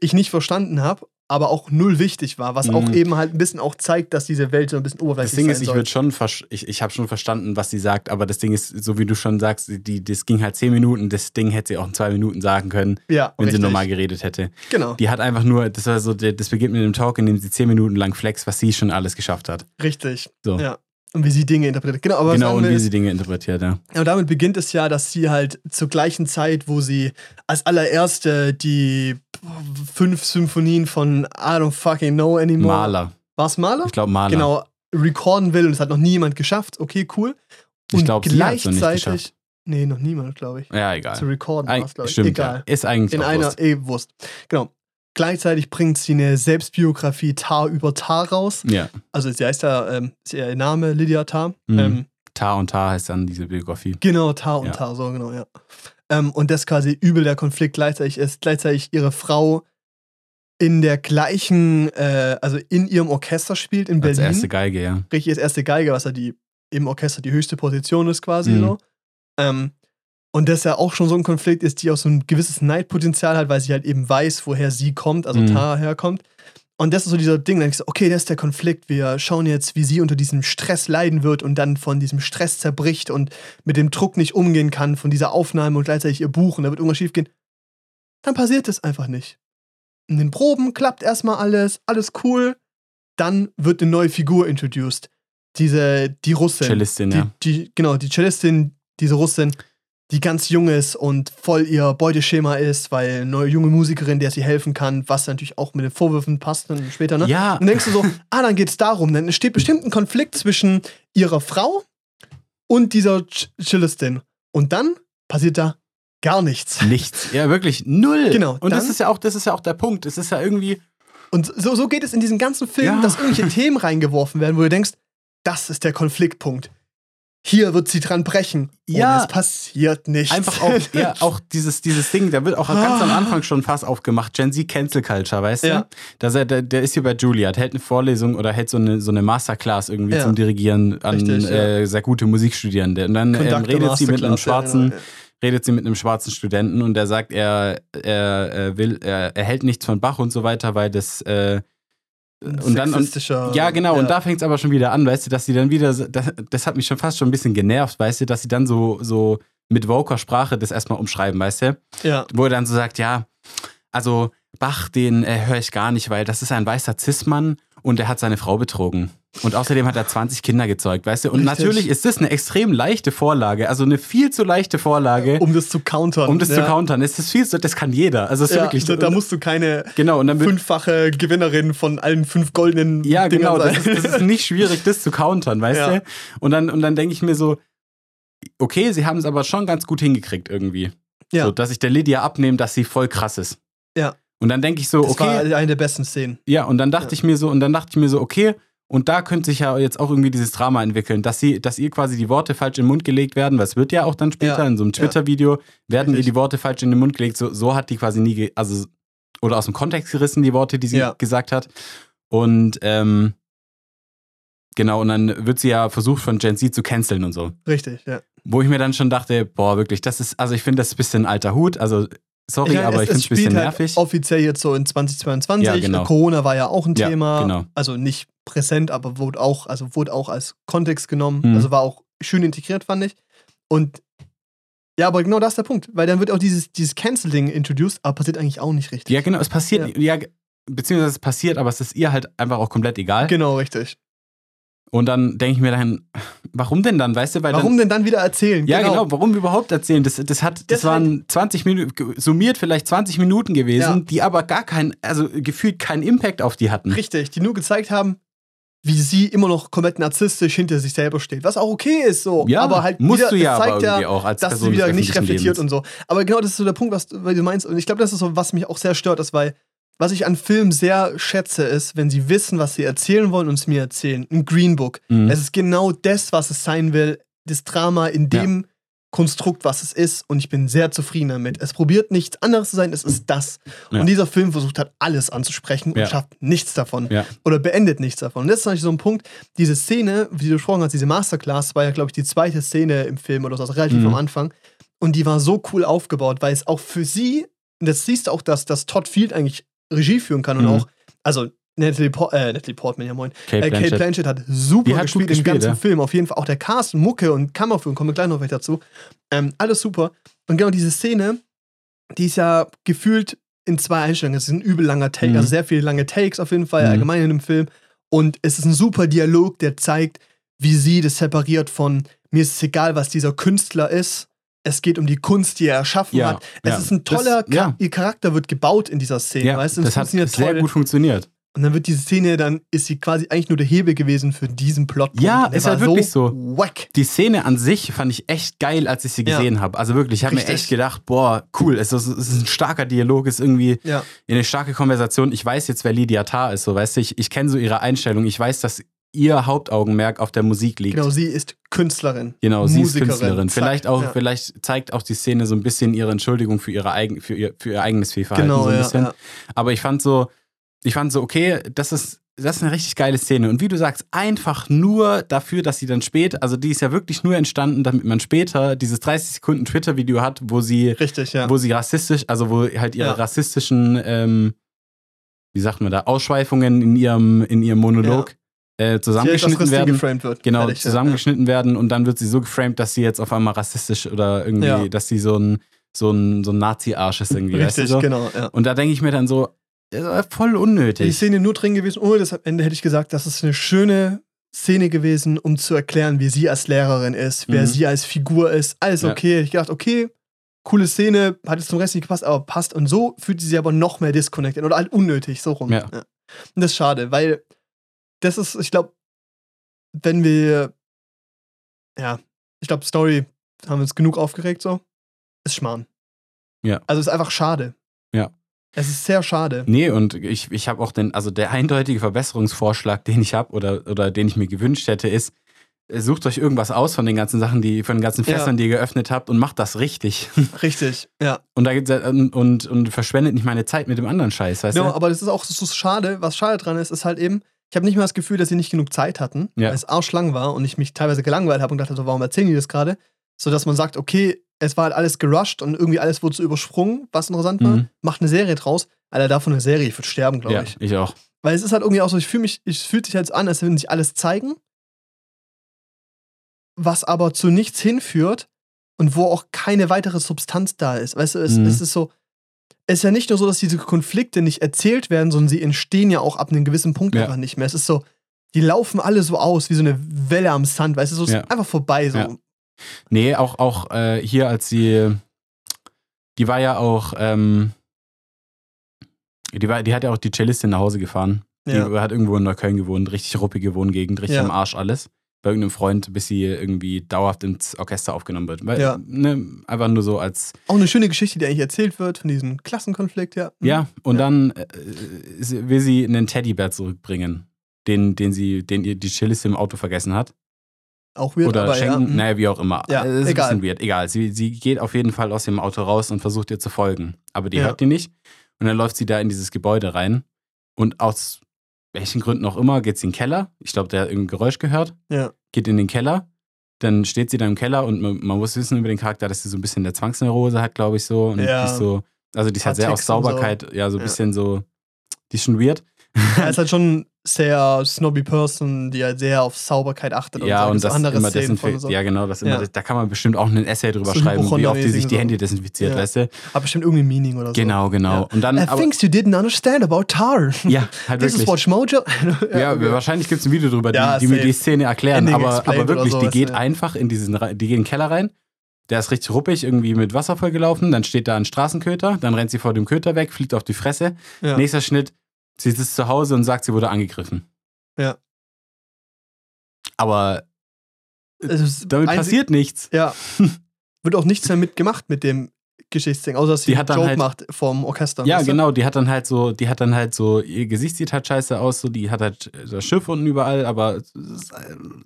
ich nicht verstanden habe, aber auch null wichtig war, was auch Mhm. eben halt ein bisschen auch zeigt, dass diese Welt so ein bisschen Das oberflächlich Ding sein ist, ich würde schon, ich, ich habe schon verstanden, was sie sagt, aber das Ding ist, so wie du schon sagst, die, das ging halt zehn Minuten, das Ding hätte sie auch in zwei Minuten sagen können, ja, wenn sie richtig. normal geredet hätte. Genau, Die hat einfach nur, das war so, das beginnt mit einem Talk, in dem sie zehn Minuten lang flex, was sie schon alles geschafft hat. richtig. So. Ja. Und wie sie Dinge interpretiert. Genau, aber genau, und wie sie Dinge interpretiert, ja. Aber damit beginnt es ja, dass sie halt zur gleichen Zeit, wo sie als allererste die fünf Symphonien von I don't fucking know anymore. Maler. War's Maler? Ich glaube Maler. Genau, recorden will und es hat noch nie jemand geschafft. Okay, cool. Ich Und glaub, sie hat's noch nicht gleichzeitig. geschafft. Nee, noch niemand, glaube ich. Ja, egal. Zu recorden war es, glaube ich. Stimmt, Egal. Ja. Ist eigentlich In einer, eh, Wurst. Genau. Gleichzeitig bringt sie eine Selbstbiografie Tar über Tar raus. Ja. Also sie heißt ja, ähm, ist ihr Name Lydia Tar. Mhm. Ähm, Tar und Tar heißt dann diese Biografie. Genau, Tar und Ja. Tar, so genau, ja. Ähm, und das quasi übel der Konflikt gleichzeitig ist, gleichzeitig ihre Frau in der gleichen, äh, also in ihrem Orchester spielt in Als Berlin. erste Geige, ja. Richtig, als erste Geige, was ja die im Orchester die höchste Position ist, quasi Mhm. so. Ähm, und das ja auch schon so ein Konflikt ist, die auch so ein gewisses Neidpotenzial hat, weil sie halt eben weiß, woher sie kommt, also Mhm. Tar herkommt. Und das ist so dieser Ding, dann denkst du, okay, das ist der Konflikt. Wir schauen jetzt, wie sie unter diesem Stress leiden wird und dann von diesem Stress zerbricht und mit dem Druck nicht umgehen kann, von dieser Aufnahme und gleichzeitig ihr Buch und da wird irgendwas schief gehen. Dann passiert es einfach nicht. In den Proben klappt erstmal alles, alles cool. Dann wird eine neue Figur introduced. Diese, die Russin. Cellistin, die, ja. die, genau, die Cellistin, diese Russin, die ganz jung ist und voll ihr Beuteschema ist, weil eine neue junge Musikerin, der sie helfen kann, was natürlich auch mit den Vorwürfen passt dann später, ne? Ja, Und dann denkst du so, ah, dann geht's darum. Dann entsteht bestimmt ein Konflikt zwischen ihrer Frau und dieser Ch- Cellistin. Und dann passiert da gar nichts. nichts. Ja, wirklich null. Genau, Und das ist ja auch, das ist ja auch der Punkt. Es ist ja irgendwie, Und so, so geht es in diesem ganzen Film, Ja. dass irgendwelche Themen reingeworfen werden, wo du denkst, das ist der Konfliktpunkt. Hier wird sie dran brechen. Ja. Und es passiert nichts. einfach auch, ja, auch dieses, dieses Ding, da wird auch ganz am. Anfang schon Fass aufgemacht. Gen Z Cancel Culture, weißt Ja. du? Dass er, der, der ist hier bei Juilliard, hält eine Vorlesung oder hält so eine, so eine Masterclass irgendwie Ja. zum Dirigieren an Richtig, äh, sehr gute Musikstudierende. Und dann ähm, redet sie mit einem schwarzen, genau, redet sie mit einem schwarzen Studenten und der sagt, er, er, er will, er, er hält nichts von Bach und so weiter, weil das äh. Und dann und, ja, genau, ja. und da fängt es aber schon wieder an, weißt du, dass sie dann wieder, so- das, das hat mich schon fast schon ein bisschen genervt, weißt du, dass sie dann so, so mit Voker Sprache das erstmal umschreiben, weißt du, Ja, wo er dann so sagt, ja, also Bach, den äh, höre ich gar nicht, weil das ist ein weißer Cis-Mann und er hat seine Frau betrogen. Und außerdem hat er 20 Kinder gezeugt, weißt du? Und Richtig. natürlich ist das eine extrem leichte Vorlage, also eine viel zu leichte Vorlage, um, um das zu countern. das ja. zu countern. Es ist viel zu, das kann jeder. Also es ist Ja, wirklich da, da musst du keine Genau, und dann fünffache Gewinnerin von allen fünf goldenen Ja, Dingern genau. Das ist, das ist nicht schwierig, das zu countern, weißt Ja. du? Und dann, und dann denke ich mir so, okay, sie haben es aber schon ganz gut hingekriegt irgendwie. Ja. So, dass ich der Lydia abnehme, dass sie voll krass ist. Ja. Und dann denke ich so, das okay, war eine der besten Szenen. ja, und dann dachte Ja. ich mir so, und dann dachte ich mir so, okay, und da könnte sich ja jetzt auch irgendwie dieses Drama entwickeln, dass sie, dass ihr quasi die Worte falsch in den Mund gelegt werden, es wird ja auch dann später Ja. in so einem Ja. Twitter-Video, werden ihr Richtig. die Worte falsch in den Mund gelegt, so, so hat die quasi nie, also, oder aus dem Kontext gerissen, die Worte, die sie Ja. gesagt hat. Und, ähm, genau, und dann wird sie ja versucht von Gen Z zu canceln und so. Richtig, ja. Wo ich mir dann schon dachte, boah, wirklich, das ist, also ich finde das ist ein bisschen alter Hut, also, sorry, meine, aber ich finde es ein bisschen spielt nervig. Halt offiziell jetzt so in 2022. Ja, genau. Corona war ja auch ein Ja, Thema. genau. Also nicht präsent, aber wurde auch, also wurde auch als Kontext genommen. Mhm. Also war auch schön integriert, fand ich. Und ja, aber genau das ist der Punkt. Weil dann wird auch dieses, dieses Canceling introduced, aber passiert eigentlich auch nicht richtig. Ja, genau, es passiert, ja. beziehungsweise es passiert, aber es ist ihr halt einfach auch komplett egal. Genau, richtig. Und dann denke ich mir dann, warum denn dann, weißt du? Weil Warum denn dann wieder erzählen? Dann, ja, genau. warum überhaupt erzählen? Das, das, hat, das Deshalb- waren 20 Minuten, summiert vielleicht 20 Minuten gewesen, Ja. die aber gar keinen, also gefühlt keinen Impact auf die hatten. Richtig, die nur gezeigt haben, wie sie immer noch komplett narzisstisch hinter sich selber steht. Was auch okay ist so. Ja, aber halt musst wieder, du ja zeigt ja, auch als dass Person sie wieder nicht reflektiert Lebens. und so. Aber genau das ist so der Punkt, was du, weil du meinst. Und ich glaube, das ist so, was mich auch sehr stört, ist, weil was ich an Filmen sehr schätze, ist, wenn sie wissen, was sie erzählen wollen und es mir erzählen. Ein Green Book. Mhm. Es ist genau das, was es sein will. Das Drama in dem Konstrukt, was es ist. Und ich bin sehr zufrieden damit. Es probiert nichts anderes zu sein, es ist das. Ja. Und dieser Film versucht hat, alles anzusprechen und Ja. schafft nichts davon. Ja. Oder beendet nichts davon. Und das ist eigentlich so ein Punkt. Diese Szene, wie du gesprochen hast, diese Masterclass, war ja, glaube ich, die zweite Szene im Film oder so, also relativ Mhm. am Anfang. Und die war so cool aufgebaut, weil es auch für sie, und das siehst du auch, dass, dass Todd Field eigentlich Regie führen kann und Mhm. auch, also Natalie, Por äh, Natalie Portman, ja moin. Kate Äh, Kate Blanchett. Blanchett hat super hat gespielt gut im gespielt, ganzen ja. Film. Auf jeden Fall auch der Cast, Mucke und Kammerführung, kommen wir gleich noch weiter dazu. Ähm, alles super. Und genau diese Szene, die ist ja gefühlt in zwei Einstellungen. Es ist ein übel langer Take, Mhm. also sehr viele lange Takes auf jeden Fall, Mhm. allgemein in dem Film. Und es ist ein super Dialog, der zeigt, wie sie das separiert von mir ist es egal, was dieser Künstler ist. Es geht um die Kunst, die er erschaffen Ja, hat. Es ja. ist ein Das- toller, ja. Char- ihr Charakter wird gebaut in dieser Szene, Ja, weißt du? Das hat sehr toll. gut funktioniert. Und dann wird diese Szene, dann ist sie quasi eigentlich nur der Hebel gewesen für diesen Plot. Ja, ist halt wirklich so. Wack. Die Szene an sich fand ich echt geil, als ich sie Ja. gesehen habe. Also wirklich, ich habe mir echt gedacht, boah, cool, es ist, es ist ein starker Dialog, es ist irgendwie Ja, eine starke Konversation. Ich weiß jetzt, wer Lydia Tarr ist, so weißt du, ich, ich kenne so ihre Einstellung, ich weiß, dass ihr Hauptaugenmerk auf der Musik liegt. genau, sie ist Künstlerin. Genau, sie ist. Künstlerin. Vielleicht auch, ja. vielleicht zeigt auch die Szene so ein bisschen ihre Entschuldigung für ihre eigen, für ihr, für ihr eigenes Fehlverhalten Genau, so ein ja, bisschen. ja. Aber ich fand so, ich fand so, okay, das ist, das ist eine richtig geile Szene. Und wie du sagst, einfach nur dafür, dass sie dann später, also die ist ja wirklich nur entstanden, damit man später dieses 30 Sekunden Twitter-Video hat, wo sie, Richtig, ja. wo sie rassistisch, also wo halt ihre rassistischen, ähm, wie sagt man da, Ausschweifungen in ihrem, in ihrem Monolog äh, zusammengeschnitten werden. wird. Genau, Fertig, ja. zusammengeschnitten werden und dann wird sie so geframed, dass sie jetzt auf einmal rassistisch oder irgendwie, Ja. dass sie so ein, so ein, so ein Nazi-Arsch ist irgendwie. Ja. weißt du Richtig, so? genau, ja. Und da denke ich mir dann so, voll Die unnötig. Szene nur drin gewesen, ohne das am Ende hätte ich gesagt, das ist eine schöne Szene gewesen, um zu erklären, wie sie als Lehrerin ist, wer Mhm. sie als Figur ist. Alles Ja. okay. Ich gedacht, okay, coole Szene, hat jetzt zum Rest nicht gepasst, aber passt. Und so fühlt sie sich aber noch mehr disconnected oder halt unnötig, so rum. Ja. Und das ist schade, weil das ist, ich glaube, wenn wir, ja, ich glaube, Story haben wir uns genug aufgeregt, so, ist Schmarrn. Ja. Also ist einfach schade. Ja. Es ist sehr schade. Nee, und ich, ich habe auch den, also der eindeutige Verbesserungsvorschlag, den ich habe oder, oder den ich mir gewünscht hätte, ist, äh, sucht euch irgendwas aus von den ganzen Sachen, die, von den ganzen Ja. Fässern, die ihr geöffnet habt und macht das richtig. Richtig, ja. Und da gibt's, ja- und, und, und verschwendet nicht meine Zeit mit dem anderen Scheiß, weißt Ja, du? aber das ist auch so schade. Was schade dran ist, ist halt eben, ich habe nicht mal das Gefühl, dass sie nicht genug Zeit hatten, Ja. weil es arschlang war und ich mich teilweise gelangweilt habe und dachte, so, warum erzählen die das gerade? So dass man sagt, okay, es war halt alles gerusht und irgendwie alles wurde so übersprungen, was interessant war. Mhm. Macht eine Serie draus. Alter, davon eine Serie, ich würde sterben, glaube Ja, ich. ich auch. Weil es ist halt irgendwie auch so, ich fühle mich, es fühlt sich jetzt an, als würden sich alles zeigen, was aber zu nichts hinführt und wo auch keine weitere Substanz da ist. Weißt du, es, Mhm. es ist so, es ist ja nicht nur so, dass diese Konflikte nicht erzählt werden, sondern sie entstehen ja auch ab einem gewissen Punkt Ja. einfach nicht mehr. Es ist so, die laufen alle so aus wie so eine Welle am Sand, weißt du, so es Ja. ist einfach vorbei. So. Ja. Nee, auch, auch äh, hier, als sie, die war ja auch, ähm, die, war, die hat ja auch die Cellistin nach Hause gefahren. Ja. Die hat irgendwo in Neukölln gewohnt, richtig ruppige Wohngegend, richtig am Arsch alles. Bei irgendeinem Freund, bis sie irgendwie dauerhaft ins Orchester aufgenommen wird. Weil, Ja. ne, einfach nur so als, Auch eine schöne Geschichte, die eigentlich erzählt wird von diesem Klassenkonflikt, ja. Mhm. ja, und Ja. dann äh, will sie einen Teddybär zurückbringen, den, den sie, den ihr die Cellistin im Auto vergessen hat. Auch weird, Oder aber schenken, ja. mhm. naja, wie auch immer. Ja, Es ist egal. ein bisschen weird. Egal. Sie, sie geht auf jeden Fall aus dem Auto raus und versucht ihr zu folgen. Aber die Ja. hört die nicht. Und dann läuft sie da in dieses Gebäude rein. Und aus welchen Gründen auch immer geht sie in den Keller. Ich glaube, der hat irgendein Geräusch gehört. Ja. Geht in den Keller. Dann steht sie da im Keller und man, man muss wissen über den Charakter, dass sie so ein bisschen der Zwangsneurose hat, glaube ich, so. Und Ja. die ist so, also die ist halt sehr auf Ticks und so. Sauberkeit, ja, so ein Ja. bisschen so, die ist schon weird. Er ist halt schon sehr snobby Person, die halt sehr auf Sauberkeit achtet Ja, und, und so. das andere immer desinfiziert. so. Ja, genau, das immer, Ja. da kann man bestimmt auch einen Essay drüber So schreiben, wie oft die sich die so. Hände desinfiziert, Ja. weißt du? Hat bestimmt irgendwie Meaning oder so. Genau, genau. Ja. Und dann, Uh, things you didn't understand about Tar. ja, halt This is wirklich. Watch Mojo. Ja, wahrscheinlich gibt es ein Video drüber, die, die mir die Szene erklären. Ending Aber, aber wirklich, die sowas, geht einfach in diesen, die geht in den Keller rein. Der ist richtig ruppig, irgendwie mit Wasser vollgelaufen. Dann steht da ein Straßenköter. Dann rennt sie vor dem Köter weg, fliegt auf die Fresse. Nächster Schnitt, sie sitzt zu Hause und sagt, sie wurde angegriffen. Ja. Aber Es ist damit passiert nichts. Ja. Wird auch nichts damit gemacht mit dem Geschichtsding, außer dass sie Die einen Joke halt- macht vom Orchester. Ja, du? genau, die hat dann halt so, die hat dann halt so, ihr Gesicht sieht halt scheiße aus, so, die hat halt das Schiff unten überall, aber ist,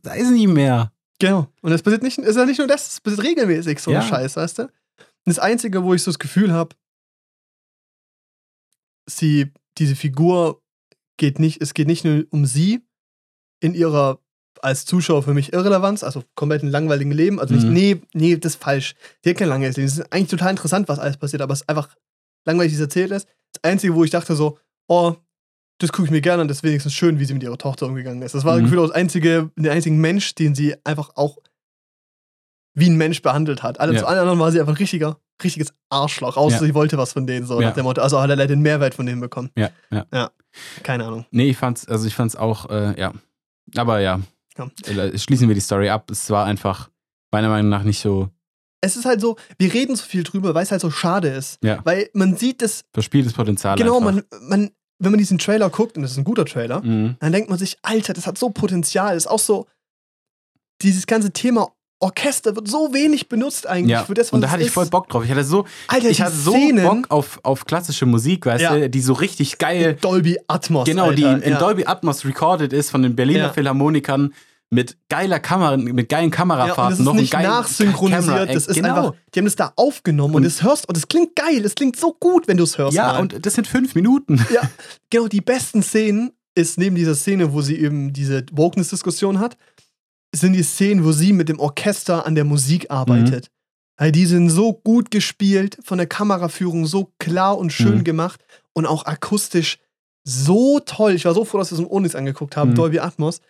da ist nie mehr. Genau. Und es passiert nicht, ist ja nicht nur das, es passiert regelmäßig so Ja. ein Scheiß, weißt du? Und das Einzige, wo ich so das Gefühl habe, sie, diese Figur geht nicht, es geht nicht nur um sie in ihrer als Zuschauer für mich Irrelevanz, also komplett ein langweiligen Leben. Also nicht, Mhm. nee, nee, das ist falsch. Die hat kein langweiliges Leben. Es ist eigentlich total interessant, was alles passiert, aber es ist einfach langweilig, wie es erzählt ist. Das Einzige, wo ich dachte so, oh, das gucke ich mir gerne an, das ist wenigstens schön, wie sie mit ihrer Tochter umgegangen ist. Das war Mhm. gefühlt auch das einzige, der einzige Mensch, den sie einfach auch wie ein Mensch behandelt hat. Alle Ja. zu allen anderen war sie einfach ein richtiger, richtiges Arschloch, außer Ja. sie wollte was von denen, so Ja. nach dem Motto. Also hat er leider den Mehrwert von denen bekommen. Ja, ja. Keine Ahnung. Nee, ich fand's, also ich fand's auch, äh, ja. Aber ja, Ja. Äh, schließen wir die Story ab. Es war einfach meiner Meinung nach nicht so Es ist halt so, wir reden so viel drüber, weil es halt so schade ist. Ja. Weil man sieht das, verspieltes Potenzial. genau, man, man, wenn man diesen Trailer guckt, und das ist ein guter Trailer, Mhm. dann denkt man sich, Alter, das hat so Potenzial. Das ist auch so, dieses ganze Thema Orchester wird so wenig benutzt eigentlich Ja, für das, was und da hatte ich voll Bock drauf. Ich hatte so, Alter, ich die hatte so Szenen, Bock auf, auf klassische Musik, weißt Ja. du, die so richtig geil, Dolby Atmos. genau, die Alter, in ja. Dolby Atmos recorded ist von den Berliner Ja. Philharmonikern mit geiler Kamera, mit geilen Ja, und Kamerafahrten, das ist noch nicht ein nachsynchronisiert, das ist genau. einfach, die haben das da aufgenommen und, Und- es hörst, und es klingt geil, es klingt so gut, wenn du es hörst. Ja, mal. und das sind fünf Minuten. Ja, genau, die besten Szenen ist neben dieser Szene, wo sie eben diese Wokeness-Diskussion hat, sind die Szenen, wo sie mit dem Orchester an der Musik arbeitet. Mhm. Weil die sind so gut gespielt, von der Kameraführung so klar und schön Mhm. gemacht und auch akustisch so toll. Ich war so froh, dass wir es im Onis angeguckt haben, Mhm. Dolby Atmos.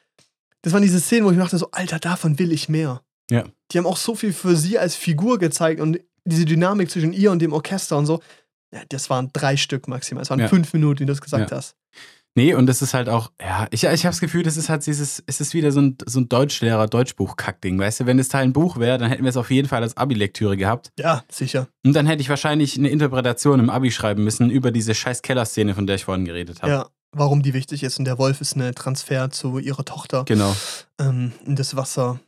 Das waren diese Szenen, wo ich mir dachte so, Alter, davon will ich mehr. Ja. Die haben auch so viel für sie als Figur gezeigt und diese Dynamik zwischen ihr und dem Orchester und so. Ja, das waren drei Stück maximal. Es waren Ja. fünf Minuten, wie du das gesagt Ja. hast. Nee, und das ist halt auch, ja, ich, ich habe das Gefühl, das ist halt dieses, es ist wieder so ein, so ein Deutschlehrer, Deutschbuch-Kackding, weißt du, wenn das Teil ein Buch wäre, dann hätten wir es auf jeden Fall als Abi-Lektüre gehabt. Ja, sicher. Und dann hätte ich wahrscheinlich eine Interpretation im Abi schreiben müssen über diese scheiß Kellerszene, von der ich vorhin geredet habe. Ja, warum die wichtig ist. Und der Wolf ist ein Transfer zu ihrer Tochter. Genau. Ähm, in das Wasser,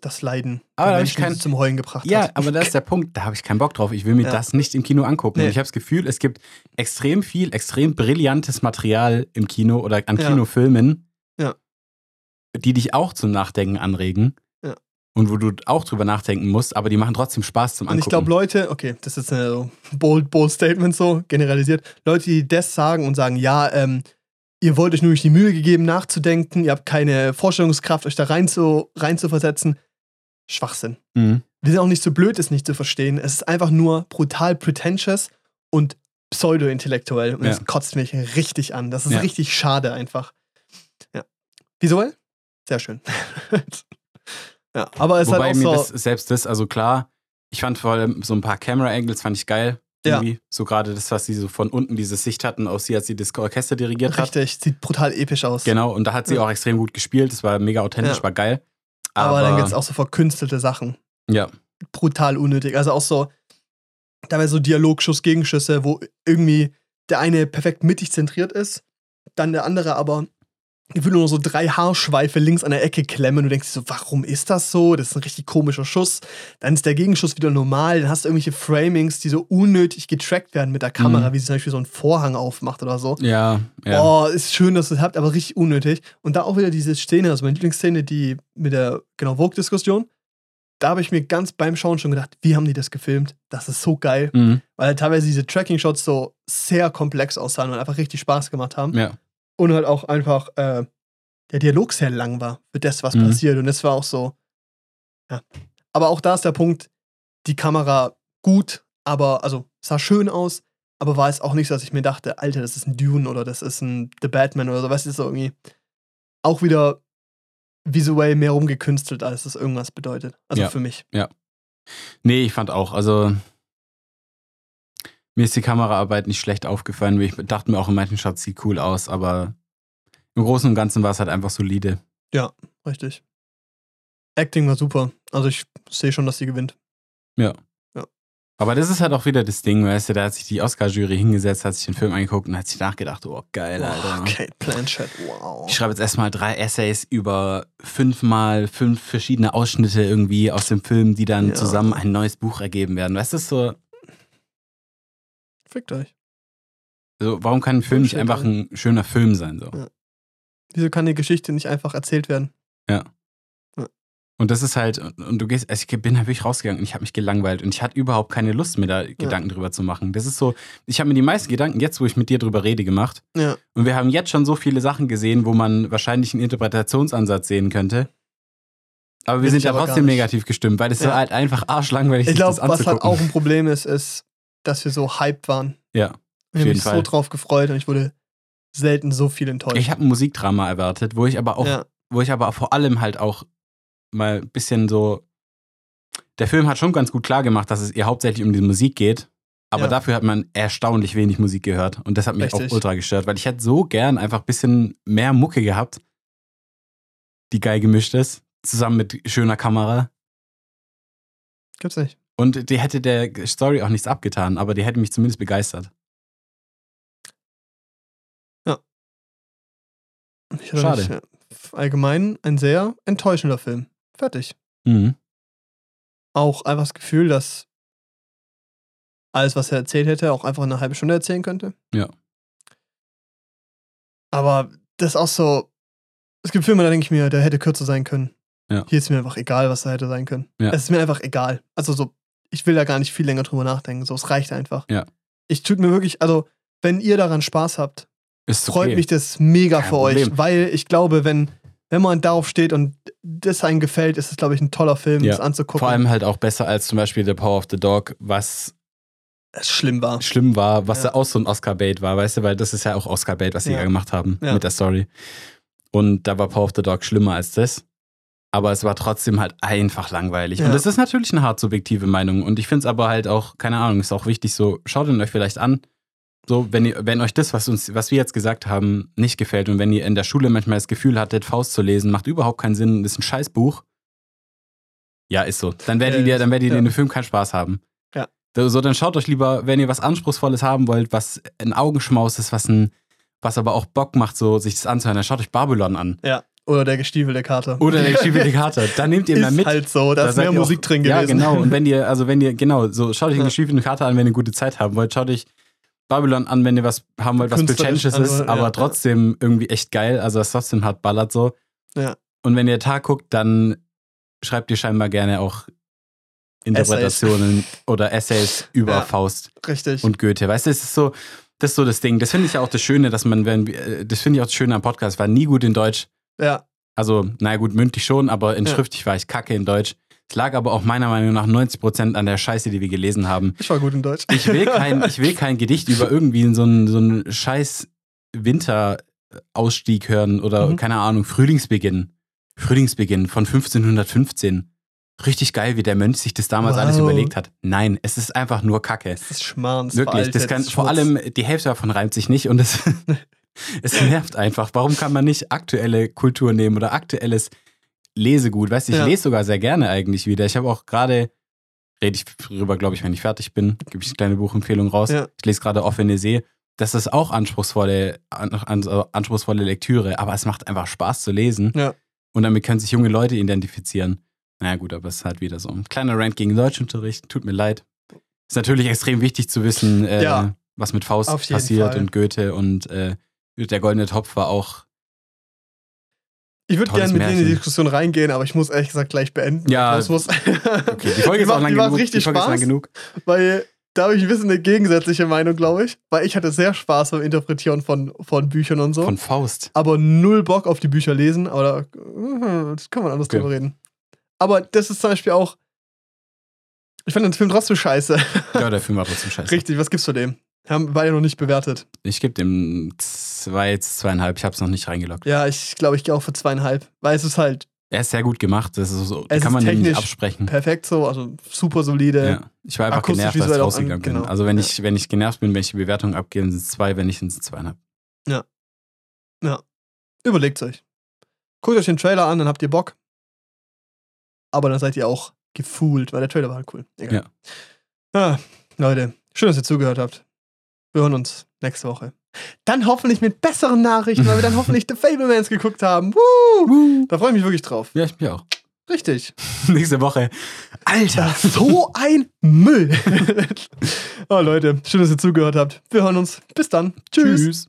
das Leiden Aber ich Menschen, die kein- zum Heulen gebracht Ja, hat. aber das ist der Punkt, da habe ich keinen Bock drauf. Ich will mir Ja. das nicht im Kino angucken. Nee. Und ich habe das Gefühl, es gibt extrem viel, extrem brillantes Material im Kino oder an Ja. Kinofilmen, Ja. die dich auch zum Nachdenken anregen. Ja. Und wo du auch drüber nachdenken musst, aber die machen trotzdem Spaß zum Und ich Angucken. glaube, Leute, okay, das ist ein bold, bold Statement so, generalisiert. Leute, die das sagen und sagen, ja, ähm, ihr wollt euch nur nicht die Mühe gegeben, nachzudenken, ihr habt keine Vorstellungskraft, euch da rein zu, rein zu versetzen. Schwachsinn. mhm. Wir sind auch nicht so blöd, es nicht zu verstehen. Es ist einfach nur brutal pretentious und pseudo-intellektuell. Und Ja. das kotzt mich richtig an. Das ist Ja. richtig schade einfach. Ja. Visuell? Sehr schön. ja, aber es Wobei mir auch das, so. selbst das, also klar, ich fand vor allem so ein paar Camera-Angles fand ich geil. Ja. Irgendwie. So gerade das, was sie so von unten diese Sicht hatten, aus sie, als sie das Orchester dirigiert hat. Richtig, sieht brutal episch aus. Genau, und da hat sie Ja. auch extrem gut gespielt. Das war mega authentisch, Ja. war geil. aber, dann gibt es auch so verkünstelte Sachen. Ja, Brutal unnötig. Also auch so, da wäre so Dialogschuss, Gegenschüsse, wo irgendwie der eine perfekt mittig zentriert ist, dann der andere aber gefühlt nur noch so drei Haarschweife links an der Ecke klemmen und du denkst dir so, warum ist das so? Das ist ein richtig komischer Schuss. Dann ist der Gegenschuss wieder normal, dann hast du irgendwelche Framings, die so unnötig getrackt werden mit der Kamera, Mhm. wie sie zum Beispiel so einen Vorhang aufmacht oder so. ja, ja. Oh, ist schön, dass ihr es habt, aber richtig unnötig. Und da auch wieder diese Szene, also meine Lieblingsszene, die mit der, genau, Vogue-Diskussion. Da habe ich mir ganz beim Schauen schon gedacht, wie haben die das gefilmt? Das ist so geil. Mhm. Weil teilweise diese Tracking-Shots so sehr komplex aussahen und einfach richtig Spaß gemacht haben. ja. Und halt auch einfach äh, der Dialog sehr lang war für das, was Mhm. passiert. Und das war auch so. Ja. Aber auch da ist der Punkt, die Kamera gut, aber, also sah schön aus, aber war es auch nicht so, dass ich mir dachte, Alter, das ist ein Dune oder das ist ein The Batman oder so. Weißt du, so irgendwie auch wieder visuell mehr rumgekünstelt, als es irgendwas bedeutet. Also Ja. für mich. Nee, ich fand auch, also mir ist die Kameraarbeit nicht schlecht aufgefallen. Ich dachte mir auch in manchen Shots sieht cool aus, aber im Großen und Ganzen war es halt einfach solide. Richtig. Acting war super. Also ich sehe schon, dass sie gewinnt. Aber das ist halt auch wieder das Ding, weißt du, da hat sich die Oscar-Jury hingesetzt, hat sich den Film angeguckt und hat sich nachgedacht, oh geil, Alter. Oh, Kate Blanchett, wow. Ich schreibe jetzt erstmal drei Essays über fünfmal fünf verschiedene Ausschnitte irgendwie aus dem Film, die dann Ja. zusammen ein neues Buch ergeben werden. Weißt du, so, Fickt euch. Also, warum kann ein Film nicht einfach ein schöner Film sein? So? Ja. Wieso kann die Geschichte nicht einfach erzählt werden? Und das ist halt, und du gehst, also ich bin halt wirklich rausgegangen und ich habe mich gelangweilt und ich hatte überhaupt keine Lust, mir da Gedanken drüber zu machen. Das ist so, ich habe mir die meisten Gedanken jetzt, wo ich mit dir drüber rede, gemacht. Ja. Und wir haben jetzt schon so viele Sachen gesehen, wo man wahrscheinlich einen Interpretationsansatz sehen könnte. Aber wir Bin sind ich ja trotzdem negativ gestimmt, weil es so Ja. halt einfach arschlangweilig Ich ist, glaube, das was halt auch ein Problem ist, ist, dass wir so hyped waren. Ja, Ich habe mich so Fall. drauf gefreut und ich wurde selten so viel enttäuscht. ich habe ein Musikdrama erwartet, wo ich aber auch, ja, wo ich aber vor allem halt auch mal ein bisschen so. Der Film hat schon ganz gut klar gemacht, dass es ihr hauptsächlich um die Musik geht. Aber Ja. dafür hat man erstaunlich wenig Musik gehört. Und das hat mich Richtig. auch ultra gestört, weil ich hätte so gern einfach ein bisschen mehr Mucke gehabt, die geil gemischt ist, zusammen mit schöner Kamera. gibt's nicht. Und die hätte der Story auch nichts abgetan, aber die hätte mich zumindest begeistert. Hatte Schade. mich, äh, allgemein ein sehr enttäuschender Film. Fertig. Mhm. Auch einfach das Gefühl, dass alles, was er erzählt hätte, auch einfach eine halbe Stunde erzählen könnte. Ja. Aber das ist auch so. Es gibt Filme, da denke ich mir, der hätte kürzer sein können. Ja. Hier ist mir einfach egal, was da hätte sein können. Ja. Es ist mir einfach egal. Also so, ich will da gar nicht viel länger drüber nachdenken. So, es reicht einfach. Ja. Ich tut mir wirklich, also, wenn ihr daran Spaß habt, Ist freut okay. mich das mega Kein für euch, Problem. weil ich glaube, wenn, wenn man darauf steht und das einem gefällt, ist es, glaube ich, ein toller Film, Ja. das anzugucken. Vor allem halt auch besser als zum Beispiel The Power of the Dog, was schlimm war. schlimm war, was Ja. auch so ein Oscar-Bait war, weißt du, weil das ist ja auch Oscar-Bait, was sie Ja. ja gemacht haben Ja. mit der Story. Und da war Power of the Dog schlimmer als das. Aber es war trotzdem halt einfach langweilig. Ja. Und das ist natürlich eine hart subjektive Meinung. Und ich finde es aber halt auch, keine Ahnung, ist auch wichtig, so, schaut ihn euch vielleicht an. So, wenn ihr, wenn euch das, was uns, was wir jetzt gesagt haben, nicht gefällt und wenn ihr in der Schule manchmal das Gefühl hattet, Faust zu lesen, macht überhaupt keinen Sinn, ist ein Scheißbuch. Ja, ist so. Dann werdet Ja, ihr, dann werdet ihr ja. in dem Film keinen Spaß haben. Ja. So, dann schaut euch lieber, wenn ihr was Anspruchsvolles haben wollt, was ein Augenschmaus ist, was ein, was aber auch Bock macht, so sich das anzuhören, dann schaut euch Babylon an. Ja. Oder der gestiefelte Kater. Oder der gestiefelte Kater. Dann nehmt ihr mal ist mit. halt so, da, Da ist mehr auch- Musik drin gewesen. Ja, genau. Und wenn ihr, also wenn ihr, genau, so schaut euch den gestiefelten Kater an, wenn ihr gute Zeit haben wollt. Schaut euch Babylon an, wenn ihr was haben wollt, was Pretentious ist, ja, aber trotzdem irgendwie echt geil. Also was trotzdem hart ballert so. Ja. Und wenn ihr Tag guckt, dann schreibt ihr scheinbar gerne auch Interpretationen oder Essays über Ja. Faust Richtig. und Goethe. Weißt du, es ist so, das ist so das Ding. Das finde ich ja auch das Schöne, dass man, wenn, äh, das finde ich auch das Schöne am Podcast, war nie gut in Deutsch. Ja. Also, naja, gut, mündlich schon, aber in Ja. schriftlich war ich kacke in Deutsch. Es lag aber auch meiner Meinung nach 90% an der Scheiße, die wir gelesen haben. Ich war gut in Deutsch. Ich will kein, ich will kein Gedicht über irgendwie so einen, so einen scheiß Winterausstieg hören oder, Mhm. keine Ahnung, Frühlingsbeginn. Frühlingsbeginn von 1515. Richtig geil, wie der Mönch sich das damals alles Wow. überlegt hat. Nein, es ist einfach nur Kacke. Das ist Schmarrn. Wirklich, das kann, vor allem die Hälfte davon reimt sich nicht und es, es nervt einfach. Warum kann man nicht aktuelle Kultur nehmen oder aktuelles Lesegut? Weißt du, ich Ja. lese sogar sehr gerne eigentlich wieder. Ich habe auch gerade, rede ich drüber, glaube ich, wenn ich fertig bin, gebe ich eine kleine Buchempfehlung raus. Ja. Ich lese gerade Offene See. Das ist auch anspruchsvolle, an, an, anspruchsvolle Lektüre, aber es macht einfach Spaß zu lesen. Ja. Und damit können sich junge Leute identifizieren. Naja, gut, aber es ist halt wieder so ein kleiner Rant gegen Deutschunterricht. Tut mir leid. Ist natürlich extrem wichtig zu wissen, äh, was mit Faust passiert Fall. und Goethe und äh, der Goldene Topf war auch. Ich würde gerne mit dir in die Märchen. Diskussion reingehen, aber ich muss ehrlich gesagt gleich beenden. Ja. Das muss, Okay, die Folge ist auch lang genug. richtig die Folge ist lang Spaß. genug. Weil da habe ich ein bisschen eine gegensätzliche Meinung, glaube ich. Weil ich hatte sehr Spaß beim Interpretieren von, von Büchern und so. Von Faust. aber null Bock auf die Bücher lesen. Aber da, äh, das kann man anders Okay. drüber reden. Aber das ist zum Beispiel auch. Ich fand den Film trotzdem scheiße. Ja, der Film war trotzdem scheiße. Richtig, was gibt's zu dem? Haben wir beide noch nicht bewertet. Ich gebe dem zwei, zweieinhalb. Ich habe es noch nicht reingeloggt. Ja, ich glaube, ich gehe auch für zweieinhalb. Weil es ist halt Er ist sehr gut gemacht. Das ist so, kann man nicht absprechen. perfekt so, also super solide. Ja. Ich war einfach akustisch genervt, als ich rausgegangen an- bin. genau. Also wenn Ja. ich, wenn ich genervt bin, wenn ich die Bewertung abgebe, sind es zwei, wenn nicht, sind es zweieinhalb. Überlegt's euch. Guckt euch den Trailer an, dann habt ihr Bock. Aber dann seid ihr auch gefühlt, weil der Trailer war halt cool. Egal. Ah, Leute, schön, dass ihr zugehört habt. Wir hören uns nächste Woche. Dann hoffentlich mit besseren Nachrichten, weil wir dann hoffentlich The Fablemans geguckt haben. Woo! Da freue ich mich wirklich drauf. Ja, ich mich auch. Richtig. Nächste Woche. Alter. So ein Müll. Oh Leute, schön, dass ihr zugehört habt. Wir hören uns. Bis dann. Tschüss. Tschüss.